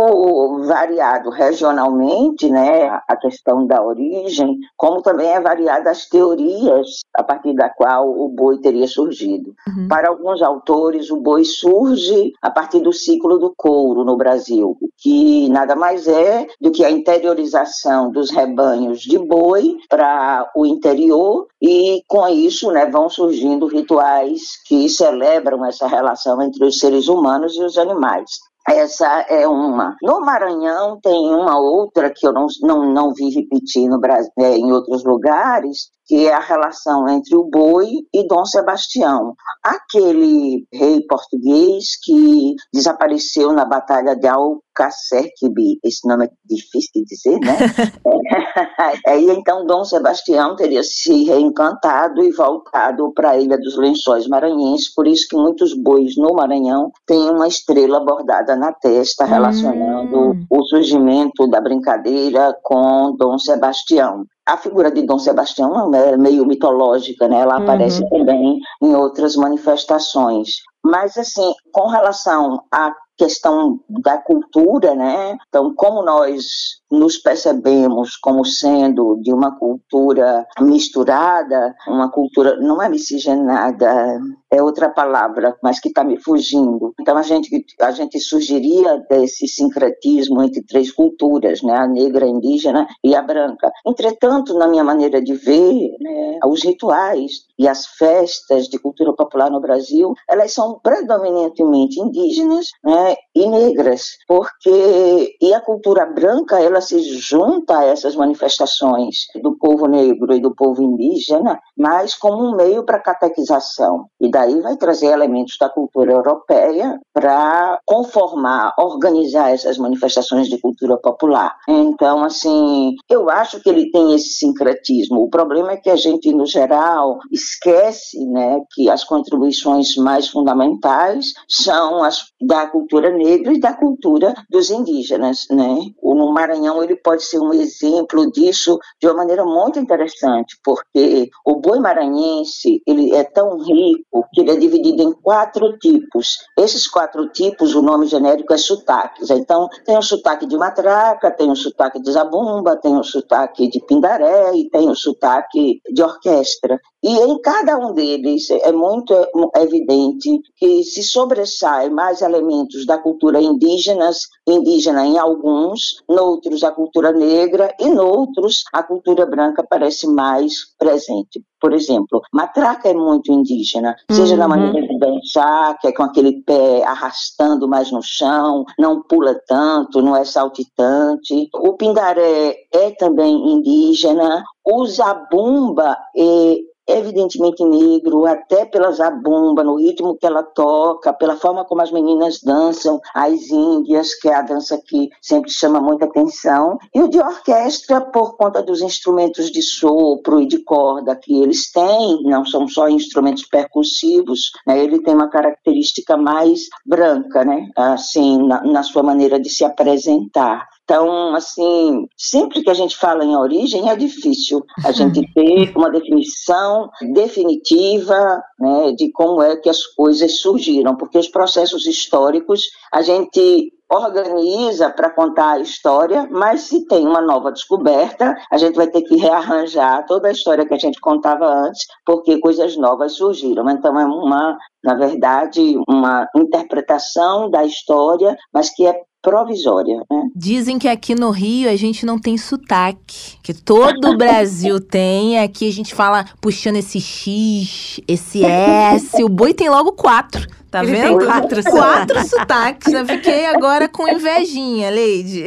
variado regionalmente, né, a questão da origem, como também é variada as teorias a partir da qual o boi teria surgido. Uhum. Para alguns autores, o boi surge a partir do ciclo do couro no Brasil, que nada mais é do que a interiorização dos rebanhos de boi para o interior e com isso, né, vão surgindo rituais que celebram essa relação entre os seres humanos e os animais. Essa é uma. No Maranhão tem uma outra que eu não, não, não vi repetir no Brasil, é, em outros lugares, que é a relação entre o boi e Dom Sebastião, aquele rei português que desapareceu na Batalha de Alcacerquibí. Esse nome é difícil de dizer, né? [LAUGHS] Aí então Dom Sebastião teria se reencantado e voltado para a Ilha dos Lençóis Maranhenses, por isso que muitos bois no Maranhão têm uma estrela bordada na testa, relacionando hum. o surgimento da brincadeira com Dom Sebastião a figura de Dom Sebastião é meio mitológica, né? Ela uhum. aparece também em outras manifestações. Mas, assim, com relação à questão da cultura, né? Então, como nós nos percebemos como sendo de uma cultura misturada, uma cultura não é miscigenada, é outra palavra, mas que está me fugindo. Então a gente a gente surgiria desse sincretismo entre três culturas, né, a negra, a indígena e a branca. Entretanto, na minha maneira de ver, né, os rituais e as festas de cultura popular no Brasil, elas são predominantemente indígenas, né, e negras, porque e a cultura branca ela se junta a essas manifestações do povo negro e do povo indígena, mas como um meio para catequização. E daí vai trazer elementos da cultura europeia para conformar, organizar essas manifestações de cultura popular. Então, assim, eu acho que ele tem esse sincretismo. O problema é que a gente, no geral, esquece né, que as contribuições mais fundamentais são as da cultura negra e da cultura dos indígenas. Né? No Maranhão, ele pode ser um exemplo disso de uma maneira muito interessante, porque o boi maranhense ele é tão rico que ele é dividido em quatro tipos. Esses quatro tipos, o nome genérico é sotaques. Então, tem o sotaque de matraca, tem o sotaque de zabumba, tem o sotaque de pindaré e tem o sotaque de orquestra. E em cada um deles é muito evidente que se sobressai mais elementos da cultura indígenas, indígena em alguns, noutros a cultura negra e noutros a cultura branca parece mais presente. Por exemplo, matraca é muito indígena, seja uhum. na maneira de dançar, que é com aquele pé arrastando mais no chão, não pula tanto, não é saltitante. O pindaré é também indígena. O zabumba é evidentemente negro, até pela zabumba, no ritmo que ela toca, pela forma como as meninas dançam, as índias, que é a dança que sempre chama muita atenção, e o de orquestra por conta dos instrumentos de sopro e de corda que eles têm, não são só instrumentos percussivos, né? ele tem uma característica mais branca, né? assim, na, na sua maneira de se apresentar. Então, assim, sempre que a gente fala em origem, é difícil a gente [LAUGHS] ter uma definição definitiva né, de como é que as coisas surgiram, porque os processos históricos a gente organiza para contar a história, mas se tem uma nova descoberta, a gente vai ter que rearranjar toda a história que a gente contava antes, porque coisas novas surgiram. Então é uma, na verdade, uma interpretação da história, mas que é provisória. Né?
Dizem que aqui no Rio a gente não tem sotaque, que todo o Brasil [LAUGHS] tem. Aqui a gente fala puxando esse X, esse S. O boi tem logo quatro. Tá Ele vendo?
Tem quatro,
quatro sotaques. Já fiquei agora com invejinha, Leide.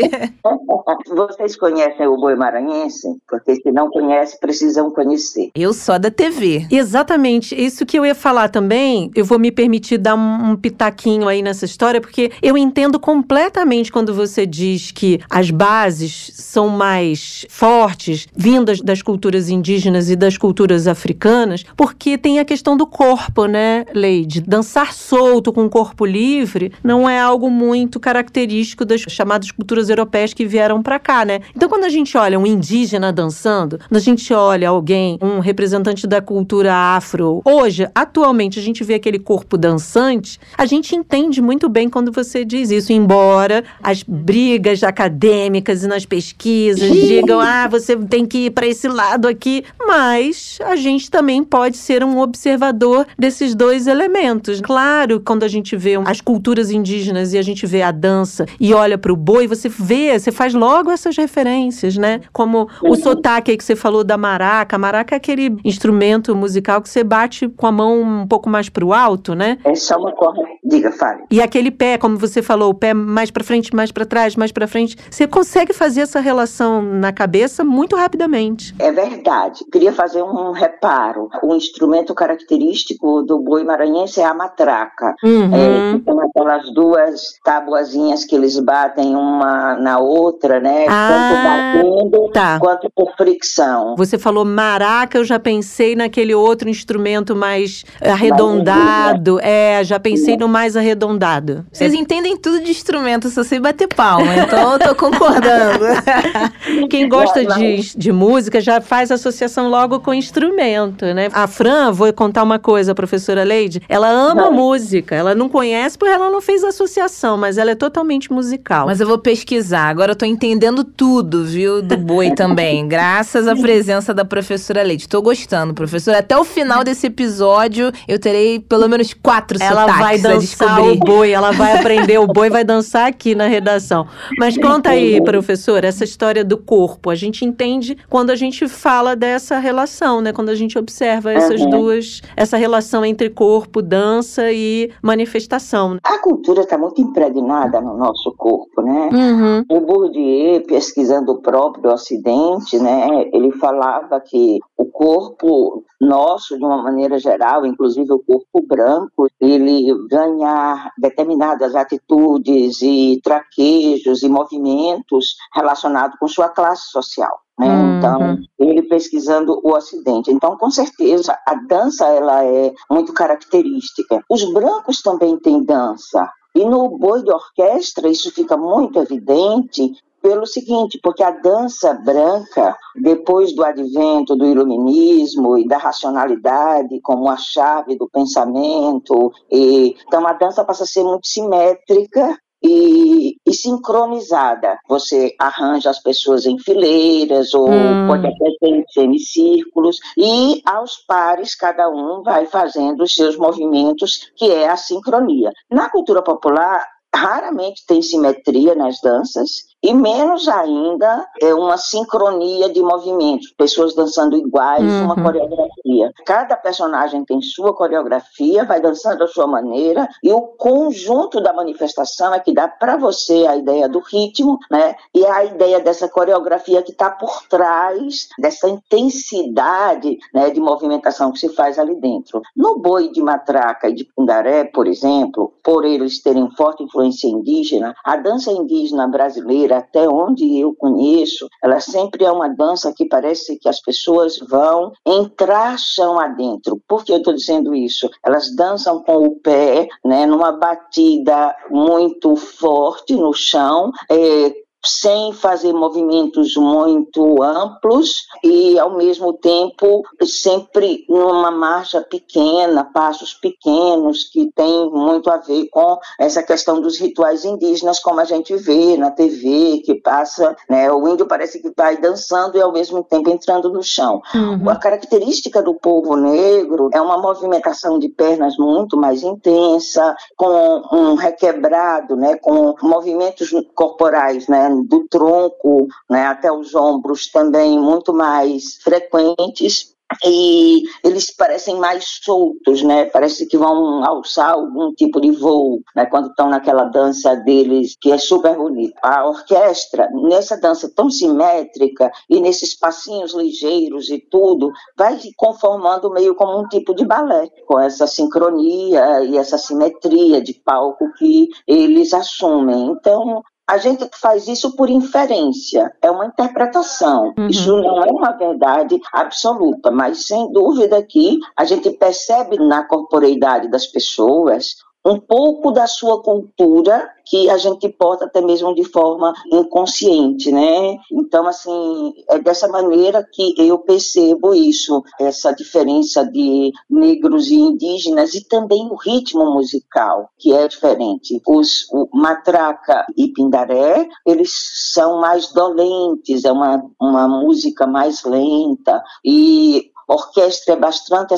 Vocês conhecem o boi maranhense? Porque se não conhece, precisam conhecer.
Eu só da TV.
Exatamente. Isso que eu ia falar também, eu vou me permitir dar um, um pitaquinho aí nessa história, porque eu entendo completamente quando você diz que as bases são mais fortes, vindas das culturas indígenas e das culturas africanas, porque tem a questão do corpo, né, Leide? Dançar solto, com o corpo livre, não é algo muito característico das chamadas culturas europeias que vieram para cá, né? Então, quando a gente olha um indígena dançando, quando a gente olha alguém, um representante da cultura afro, hoje, atualmente, a gente vê aquele corpo dançante, a gente entende muito bem quando você diz isso, embora as brigas acadêmicas e nas pesquisas digam, ah, você tem que ir para esse lado aqui, mas a gente também pode ser um observador desses dois elementos. Claro claro, quando a gente vê as culturas indígenas e a gente vê a dança e olha para o boi, você vê, você faz logo essas referências, né? Como o uhum. sotaque aí que você falou da maraca. A maraca é aquele instrumento musical que você bate com a mão um pouco mais para o alto, né?
É só uma corda. Diga, fale.
E aquele pé, como você falou, o pé mais para frente, mais para trás, mais para frente. Você consegue fazer essa relação na cabeça muito rapidamente.
É verdade. Queria fazer um reparo. O instrumento característico do boi maranhense é a matraca placa. Uhum. É, aquelas duas tabuazinhas que eles batem uma na outra, né?
Ah,
tanto batendo tá. quanto por fricção.
Você falou maraca, eu já pensei naquele outro instrumento mais arredondado. Mais é, já pensei no mais arredondado.
Vocês entendem tudo de instrumento, só sei bater palma, então eu tô concordando. [LAUGHS]
Quem gosta de, de música já faz associação logo com instrumento, né? A Fran, vou contar uma coisa, professora Leide, ela ama música música. Ela não conhece porque ela não fez associação, mas ela é totalmente musical.
Mas eu vou pesquisar. Agora eu tô entendendo tudo, viu, do boi [LAUGHS] também. graças à presença da professora Leite. Tô gostando, professora. Até o final desse episódio eu terei pelo menos quatro
ela
sotaques
vai dançar o boi, ela vai [LAUGHS] aprender o boi, vai dançar aqui na redação. Mas conta aí, professora, essa história do corpo. A gente entende quando a gente fala dessa relação, né? Quando a gente observa essas uhum. duas, essa relação entre corpo, dança e manifestação.
A cultura está muito impregnada no nosso corpo, né?
Uhum.
O Bourdieu, pesquisando o próprio Ocidente, né, ele falava que o corpo nosso, de uma maneira geral, inclusive o corpo branco, ele ganha determinadas atitudes e traquejos e movimentos relacionados com sua classe social. Né? Uhum. Então, ele pesquisando o Ocidente. Então, com certeza, a dança ela é muito característica. Os brancos também têm dança. E no boi de orquestra isso fica muito evidente pelo seguinte, porque a dança branca, depois do advento do iluminismo e da racionalidade como a chave do pensamento, e, então a dança passa a ser muito simétrica e, e, sincronizada. Você arranja as pessoas em fileiras ou hum. pode até ter em semicírculos e aos pares cada um vai fazendo os seus movimentos, que é a sincronia. Na cultura popular, raramente tem simetria nas danças e menos ainda é uma sincronia de movimentos, pessoas dançando iguais, uhum. uma coreografia. Cada personagem tem sua coreografia, vai dançando da sua maneira e o conjunto da manifestação é que dá para você a ideia do ritmo, né? E a ideia dessa coreografia que está por trás dessa intensidade, né, de movimentação que se faz ali dentro. No boi de matraca e de pundaré, por exemplo, por eles terem forte influência indígena, a dança indígena brasileira até onde eu conheço, ela sempre é uma dança que parece que as pessoas vão entrar chão adentro. Por que eu estou dizendo isso? Elas dançam com o pé, né, numa batida muito forte no chão, é, sem fazer movimentos muito amplos e, ao mesmo tempo, sempre numa marcha pequena, passos pequenos, que tem muito a ver com essa questão dos rituais indígenas, como a gente vê na TV, que passa, né, o índio parece que está dançando e, ao mesmo tempo, entrando no chão. Uhum. A característica do povo negro é uma movimentação de pernas muito mais intensa, com um requebrado, né, com movimentos corporais, né, do tronco né, até os ombros também muito mais frequentes e eles parecem mais soltos, né? Parece que vão alçar algum tipo de voo, né? Quando estão naquela dança deles, que é super bonita. A orquestra, nessa dança tão simétrica e nesses passinhos ligeiros e tudo, vai se conformando meio como um tipo de balé, com essa sincronia e essa simetria de palco que eles assumem. Então, a gente faz isso por inferência, é uma interpretação. Uhum. Isso não é uma verdade absoluta, mas sem dúvida que a gente percebe na corporeidade das pessoas um pouco da sua cultura que a gente porta até mesmo de forma inconsciente, né? Então, assim, é dessa maneira que eu percebo isso, essa diferença de negros e indígenas e também o ritmo musical, que é diferente. Os matraca e pindaré, eles são mais dolentes, é uma, uma música mais lenta e orquestra é bastante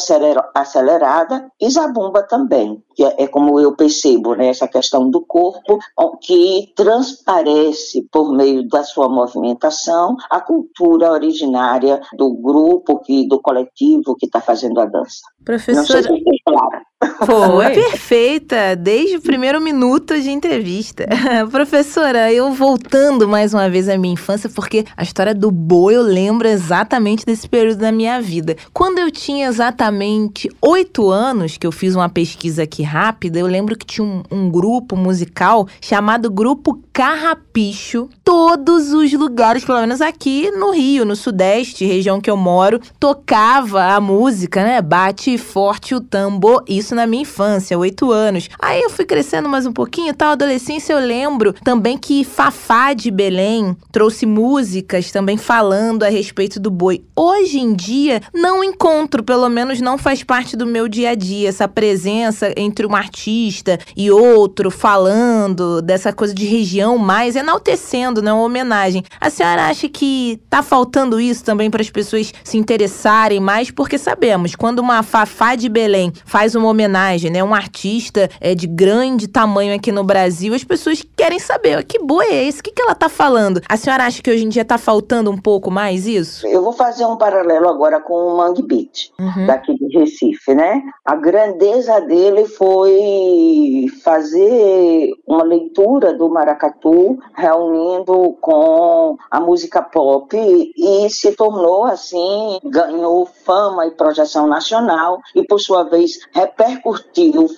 acelerada e zabumba também, que é, é, como eu percebo, né, essa questão do corpo, que transparece por meio da sua movimentação a cultura originária do grupo, que, do coletivo que está fazendo a dança.
Professora... Não sei se clara. Foi perfeita, desde o primeiro minuto de entrevista. [LAUGHS] Professora, eu voltando mais uma vez à minha infância, porque a história do boi eu lembro exatamente desse período da minha vida. Quando eu tinha exatamente oito anos, que eu fiz uma pesquisa aqui rápida, eu lembro que tinha um, um grupo musical chamado Grupo Carrapicho. Todos os lugares, pelo menos aqui no Rio, no Sudeste, região que eu moro, tocava a música, né? Bate forte o tambor. Isso na minha infância, oito anos. Aí eu fui crescendo mais um pouquinho, tal, adolescência, eu lembro também que Fafá de Belém trouxe músicas também falando a respeito do boi. Hoje em dia, não encontro, pelo menos não faz parte do meu dia a dia, essa presença entre um artista e outro falando dessa coisa de região mais enaltecendo, né, uma homenagem. A senhora acha que tá faltando isso também para as pessoas se interessarem mais? Porque sabemos, quando uma Fafá de Belém faz uma homenagem, né? Um artista é, de grande tamanho aqui no Brasil, as pessoas querem saber que boi é esse? O que, que ela tá falando? A senhora acha que hoje em dia tá faltando um pouco mais isso?
Eu vou fazer um paralelo agora com o Mangue Beat, uhum. daqui de Recife, né? A grandeza dele foi fazer uma leitura do maracatu, reunindo com a música pop e se tornou assim, ganhou fama e projeção nacional e por sua vez repercutiu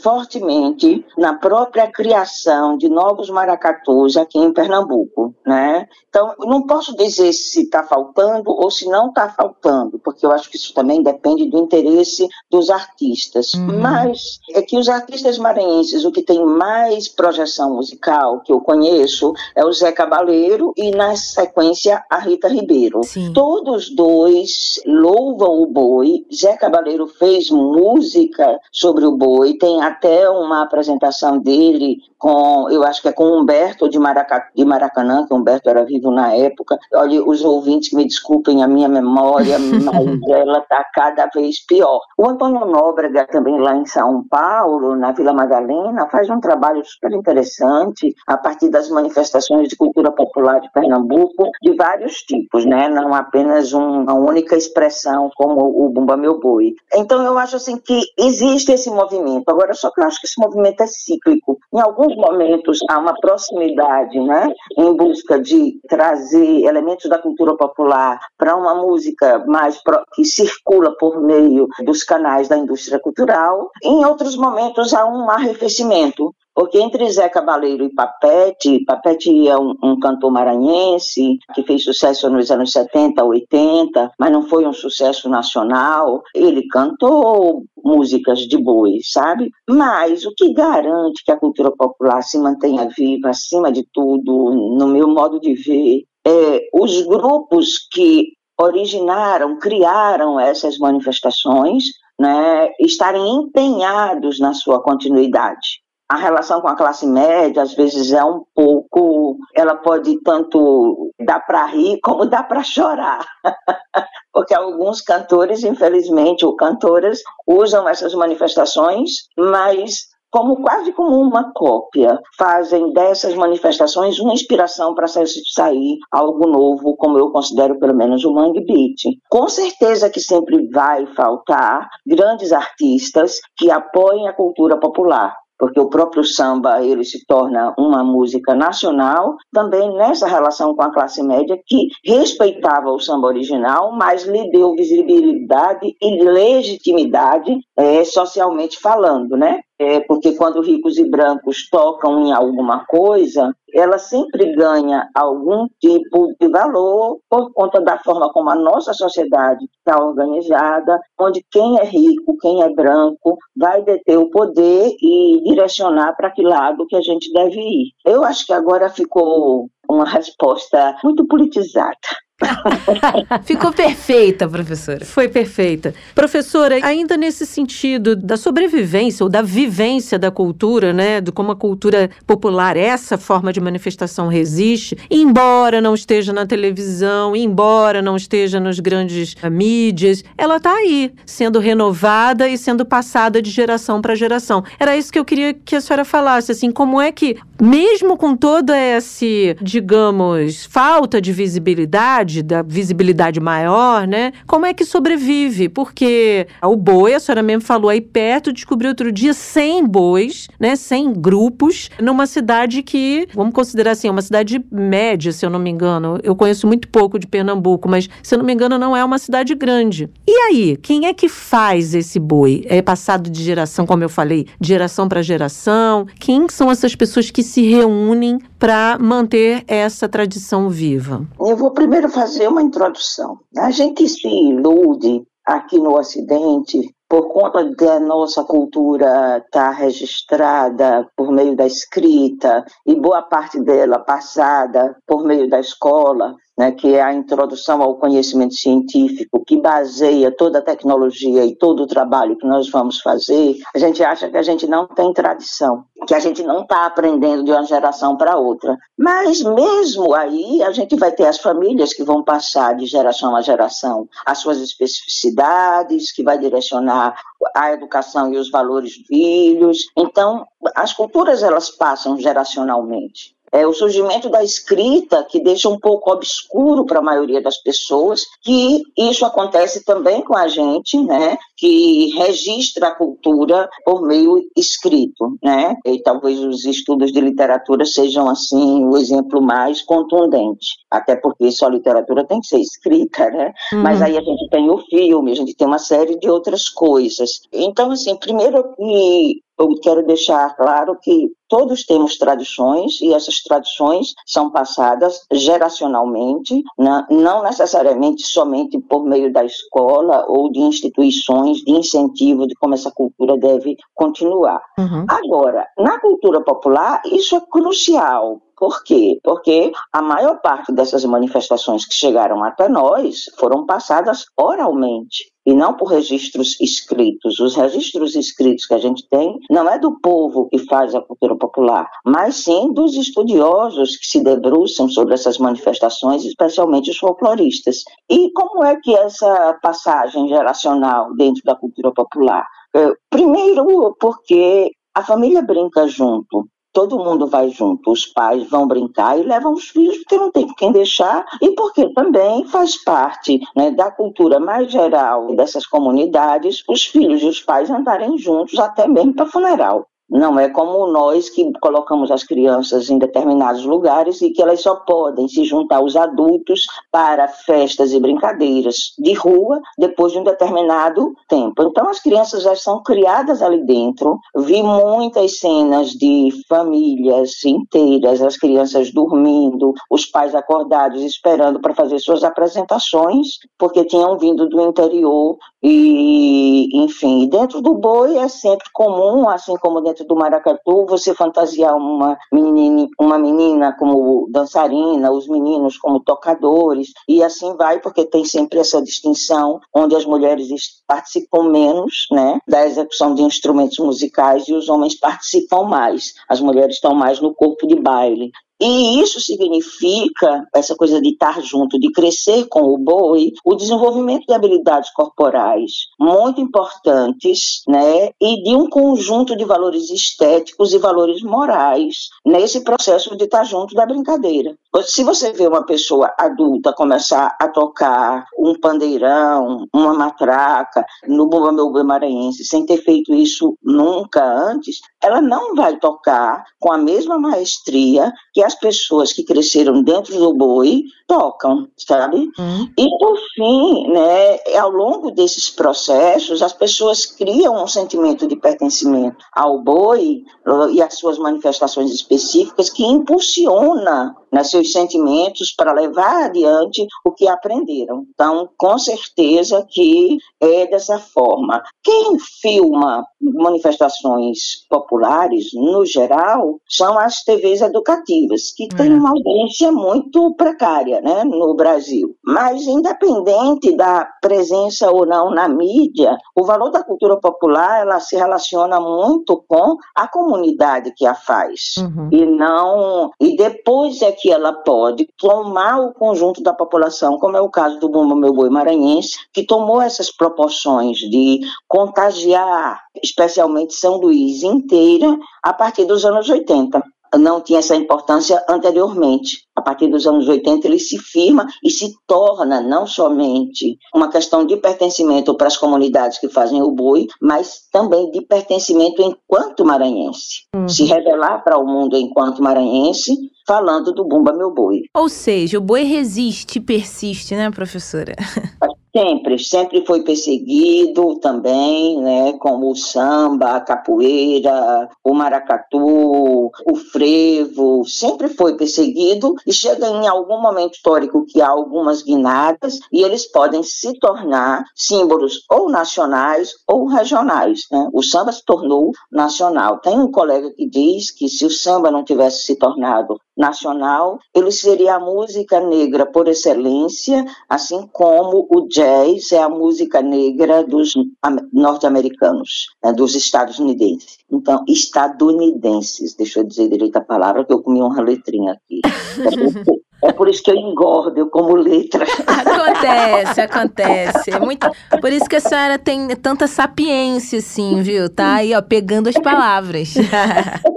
fortemente na própria criação de novos maracatus aqui em Pernambuco, né? Então, não posso dizer se está faltando ou se não está faltando, porque eu acho que isso também depende do interesse dos artistas. Uhum. Mas é que os artistas maranhenses, o que tem mais projeção musical que eu conheço é o Zé Cabaleiro e, na sequência, a Rita Ribeiro. Sim. Todos dois louvam o boi. Zé Cabaleiro fez música sobre o boi, tem até uma apresentação dele com, eu acho que é com Humberto de, Maraca, de Maracanã, que Humberto era vivo na época. Olha, os ouvintes que me desculpem a minha memória, [LAUGHS] mas ela está cada vez pior. O Antônio Nóbrega, também lá em São Paulo, na Vila Madalena, faz um trabalho super interessante a partir das manifestações de cultura popular de Pernambuco, de vários tipos, né? não apenas um, uma única expressão como o Bumba Meu Boi. Então eu acho assim que existe esse movimento. Agora, só que eu acho que esse movimento é cíclico. Em alguns momentos há uma proximidade, né, em busca de trazer elementos da cultura popular para uma música mais pro, que circula por meio dos canais da indústria cultural. Em outros momentos há um arrefecimento, porque entre Zé Cabaleiro e Papete, Papete é um, um, cantor maranhense que fez sucesso nos anos 70, 80, mas não foi um sucesso nacional. Ele cantou músicas de boi, sabe? Mas o que garante que a cultura popular se mantenha viva, acima de tudo, no meu modo de ver, é os grupos que originaram, criaram essas manifestações, né, estarem empenhados na sua continuidade a relação com a classe média às vezes é um pouco, ela pode tanto dar para rir [LAUGHS] como dar para chorar. [LAUGHS] Porque alguns cantores, infelizmente, ou cantoras, usam essas manifestações, mas como quase como uma cópia, fazem dessas manifestações uma inspiração para sair algo novo, como eu considero pelo menos o Mangue Beat. Com certeza que sempre vai faltar grandes artistas que apoiem a cultura popular, porque o próprio samba ele se torna uma música nacional, também nessa relação com a classe média que respeitava o samba original, mas lhe deu visibilidade e legitimidade é, socialmente falando, né? É, porque quando ricos e brancos tocam em alguma coisa, ela sempre ganha algum tipo de valor por conta da forma como a nossa sociedade está organizada, onde quem é rico, quem é branco, vai deter o poder e direcionar para que lado que a gente deve ir. Eu acho que agora ficou uma resposta muito politizada. [LAUGHS]
Ficou perfeita, professora.
Foi perfeita. Professora, ainda nesse sentido da sobrevivência ou da vivência da cultura, né, de como a cultura popular, essa forma de manifestação resiste, embora não esteja na televisão, embora não esteja nos grandes uh, mídias, ela está aí, sendo renovada e sendo passada de geração para geração. Era isso que eu queria que a senhora falasse, assim, como é que, mesmo com toda essa, digamos, falta de visibilidade, da visibilidade maior, né? Como é que sobrevive? Porque o boi, a senhora mesmo falou aí perto, descobriu outro dia 100 bois, né? 100 grupos, numa cidade que, vamos considerar assim, é uma cidade média, se eu não me engano. Eu conheço muito pouco de Pernambuco, mas se eu não me engano, não é uma cidade grande. E aí, quem é que faz esse boi? É passado de geração, como eu falei, de geração para geração? Quem são essas pessoas que se reúnem para manter essa tradição viva?
Eu vou primeiro fazer uma introdução. A gente se ilude aqui no Ocidente por conta da nossa cultura estar tá registrada por meio da escrita e boa parte dela passada por meio da escola, né, que é a introdução ao conhecimento científico, que baseia toda a tecnologia e todo o trabalho que nós vamos fazer, a gente acha que a gente não tem tradição, que a gente não está aprendendo de uma geração para outra. Mas mesmo aí, a gente vai ter as famílias que vão passar de geração a geração as suas especificidades, que vai direcionar a educação e os valores dos filhos. Então, as culturas elas passam geracionalmente é, o surgimento da escrita, que deixa um pouco obscuro para a maioria das pessoas, que isso acontece também com a gente, né, que registra a cultura por meio escrito, né, e talvez os estudos de literatura sejam, assim, o exemplo mais contundente, até porque só literatura tem que ser escrita, né, uhum. mas aí a gente tem o filme, a gente tem uma série de outras coisas. Então, assim, primeiro que eu quero deixar claro que todos temos tradições e essas tradições são passadas geracionalmente, não necessariamente somente por meio da escola ou de instituições de incentivo de como essa cultura deve continuar. Uhum. Agora, na cultura popular, isso é crucial, por quê? Porque a maior parte dessas manifestações que chegaram até nós foram passadas oralmente. E não por registros escritos. Os registros escritos que a gente tem não é do povo que faz a cultura popular, mas sim dos estudiosos que se debruçam sobre essas manifestações, especialmente os folcloristas. E como é que essa passagem geracional dentro da cultura popular? É, primeiro, porque a família brinca junto todo mundo vai junto. Os pais vão brincar e levam os filhos porque não tem quem deixar e porque também faz parte né, da cultura mais geral dessas comunidades os filhos e os pais andarem juntos até mesmo para funeral. Não é como nós que colocamos as crianças em determinados lugares e que elas só podem se juntar aos adultos para festas e brincadeiras de rua depois de um determinado tempo. Então as crianças já são criadas ali dentro. Vi muitas cenas de famílias inteiras, as crianças dormindo, os pais acordados esperando para fazer suas apresentações, porque tinham vindo do interior e, enfim, dentro do boi é sempre comum, assim como dentro do maracatu, você fantasiar uma menina, uma menina como dançarina, os meninos como tocadores, e assim vai, porque tem sempre essa distinção, onde as mulheres participam menos né, da execução de instrumentos musicais e os homens participam mais. As mulheres estão mais no corpo de baile. E isso significa, essa coisa de estar junto, de crescer com o boi, o desenvolvimento de habilidades corporais muito importantes, né? E de um conjunto de valores estéticos e valores morais nesse processo de estar junto da brincadeira. Se você vê uma pessoa adulta começar a tocar um pandeirão, uma matraca no Boi Maranhense, sem ter feito isso nunca antes, ela não vai tocar com a mesma maestria que as pessoas que cresceram dentro do boi tocam, sabe? Hum. E por fim, né, ao longo desses processos, as pessoas criam um sentimento de pertencimento ao boi e às suas manifestações específicas que impulsiona né, seus sentimentos para levar adiante o que aprenderam. Então, com certeza que é dessa forma. Quem filma manifestações populares, no geral, são as TVs educativas, que têm é. uma audiência muito precária né, no Brasil. Mas, independente da presença ou não na mídia, o valor da cultura popular ela se relaciona muito com a comunidade que a faz. Uhum. E não. E depois é que que ela pode tomar o conjunto da população, como é o caso do Bumba Meu Boi Maranhense, que tomou essas proporções de contagiar, especialmente São Luís inteira, a partir dos anos 80 não tinha essa importância anteriormente. A partir dos anos 80, ele se firma e se torna não somente uma questão de pertencimento para as comunidades que fazem o boi, mas também de pertencimento enquanto maranhense. Uhum. Se revelar para o mundo enquanto maranhense, falando do Bumba Meu Boi.
Ou seja, o boi resiste, persiste, né, professora?
Sempre, sempre foi perseguido também, né, como o samba, a capoeira, o maracatu, o frevo, sempre foi perseguido e chega em algum momento histórico que há algumas guinadas e eles podem se tornar símbolos ou nacionais ou regionais, né? O samba se tornou nacional. Tem um colega que diz que se o samba não tivesse se tornado nacional, ele seria a música negra por excelência, assim como o jazz é a música negra dos norte-americanos, né, dos estadunidenses. Então, estadunidenses, deixa eu dizer direito a palavra, que eu comi uma letrinha aqui. É por isso que eu engordo, eu como letra.
Acontece, acontece. É muito... Por isso que a senhora tem tanta sapiência, assim, viu? Tá aí, ó, pegando as palavras. [LAUGHS]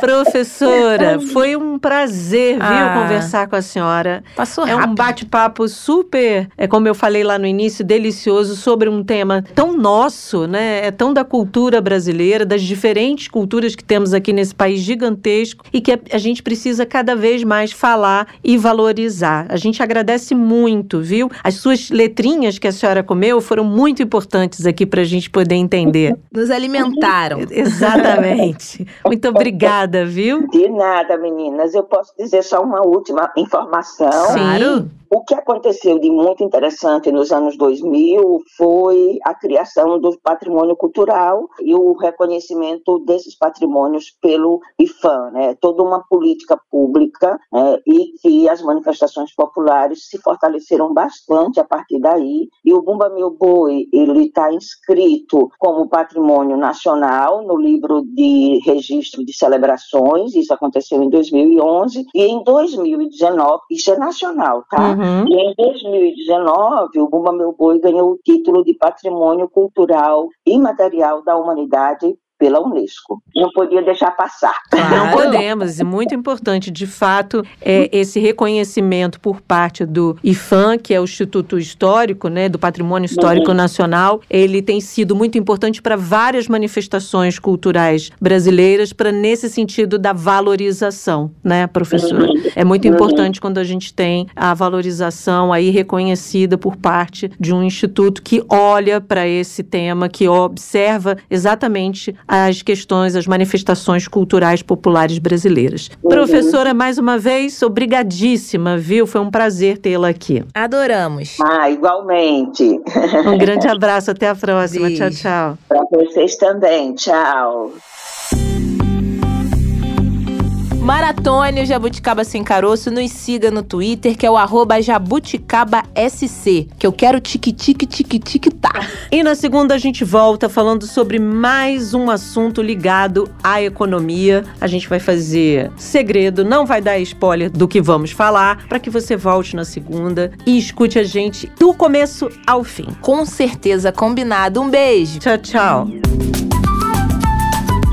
Professora, [LAUGHS] foi um prazer, viu, ah, conversar com a senhora.
Passou
rápido. É um bate-papo super, é como eu falei lá no início, delicioso sobre um tema tão nosso, né? É tão da cultura brasileira, das diferentes culturas que temos aqui nesse país gigantesco e que a gente precisa cada vez mais falar e valorizar. A gente agradece muito, viu? As suas letrinhas que a senhora comeu foram muito importantes aqui para a gente poder entender.
Nos alimentaram.
Exatamente. Muito obrigada [LAUGHS] Obrigada, viu?
De nada, meninas. Eu posso dizer só uma última informação.
Claro.
O que aconteceu de muito interessante nos anos 2000 foi a criação do patrimônio cultural e o reconhecimento desses patrimônios pelo IFAM, né? toda uma política pública né? e que as manifestações populares se fortaleceram bastante a partir daí. E o Bumba Meu Boi ele está inscrito como patrimônio nacional no livro de registro de celebrações. Isso aconteceu em 2011 e em 2019 isso é nacional, tá?
Uhum.
E em 2019, o Bumba Meu Boi ganhou o título de Patrimônio Cultural Imaterial da Humanidade pela Unesco. Não podia deixar passar.
Não podemos, e muito importante, de fato, é esse reconhecimento por parte do IFAM, que é o Instituto Histórico, né, do Patrimônio Histórico
Uhum.
Nacional, ele tem sido muito importante para várias manifestações culturais brasileiras, para nesse sentido da valorização, né, professora?
Uhum.
É muito
Uhum.
importante quando a gente tem a valorização aí reconhecida por parte de um instituto que olha para esse tema, que observa exatamente as questões, as manifestações culturais populares brasileiras.
Uhum.
Professora, mais uma vez, obrigadíssima, viu? Foi um prazer tê-la aqui.
Adoramos.
Ah, igualmente.
Um grande [LAUGHS] abraço, até a próxima. Tchau,
Beijo.
tchau.
Para vocês também. Tchau.
Maratone o Jabuticaba Sem Caroço. Nos siga no Twitter, que é o arroba jabuticabasc. Que eu quero tique-tique, tique-tique, tá. [LAUGHS]
E na segunda a gente volta falando sobre mais um assunto ligado à economia. A gente vai fazer segredo, não vai dar spoiler do que vamos falar, para que você volte na segunda e escute a gente do começo ao fim.
Com certeza combinado. Um beijo.
Tchau, tchau.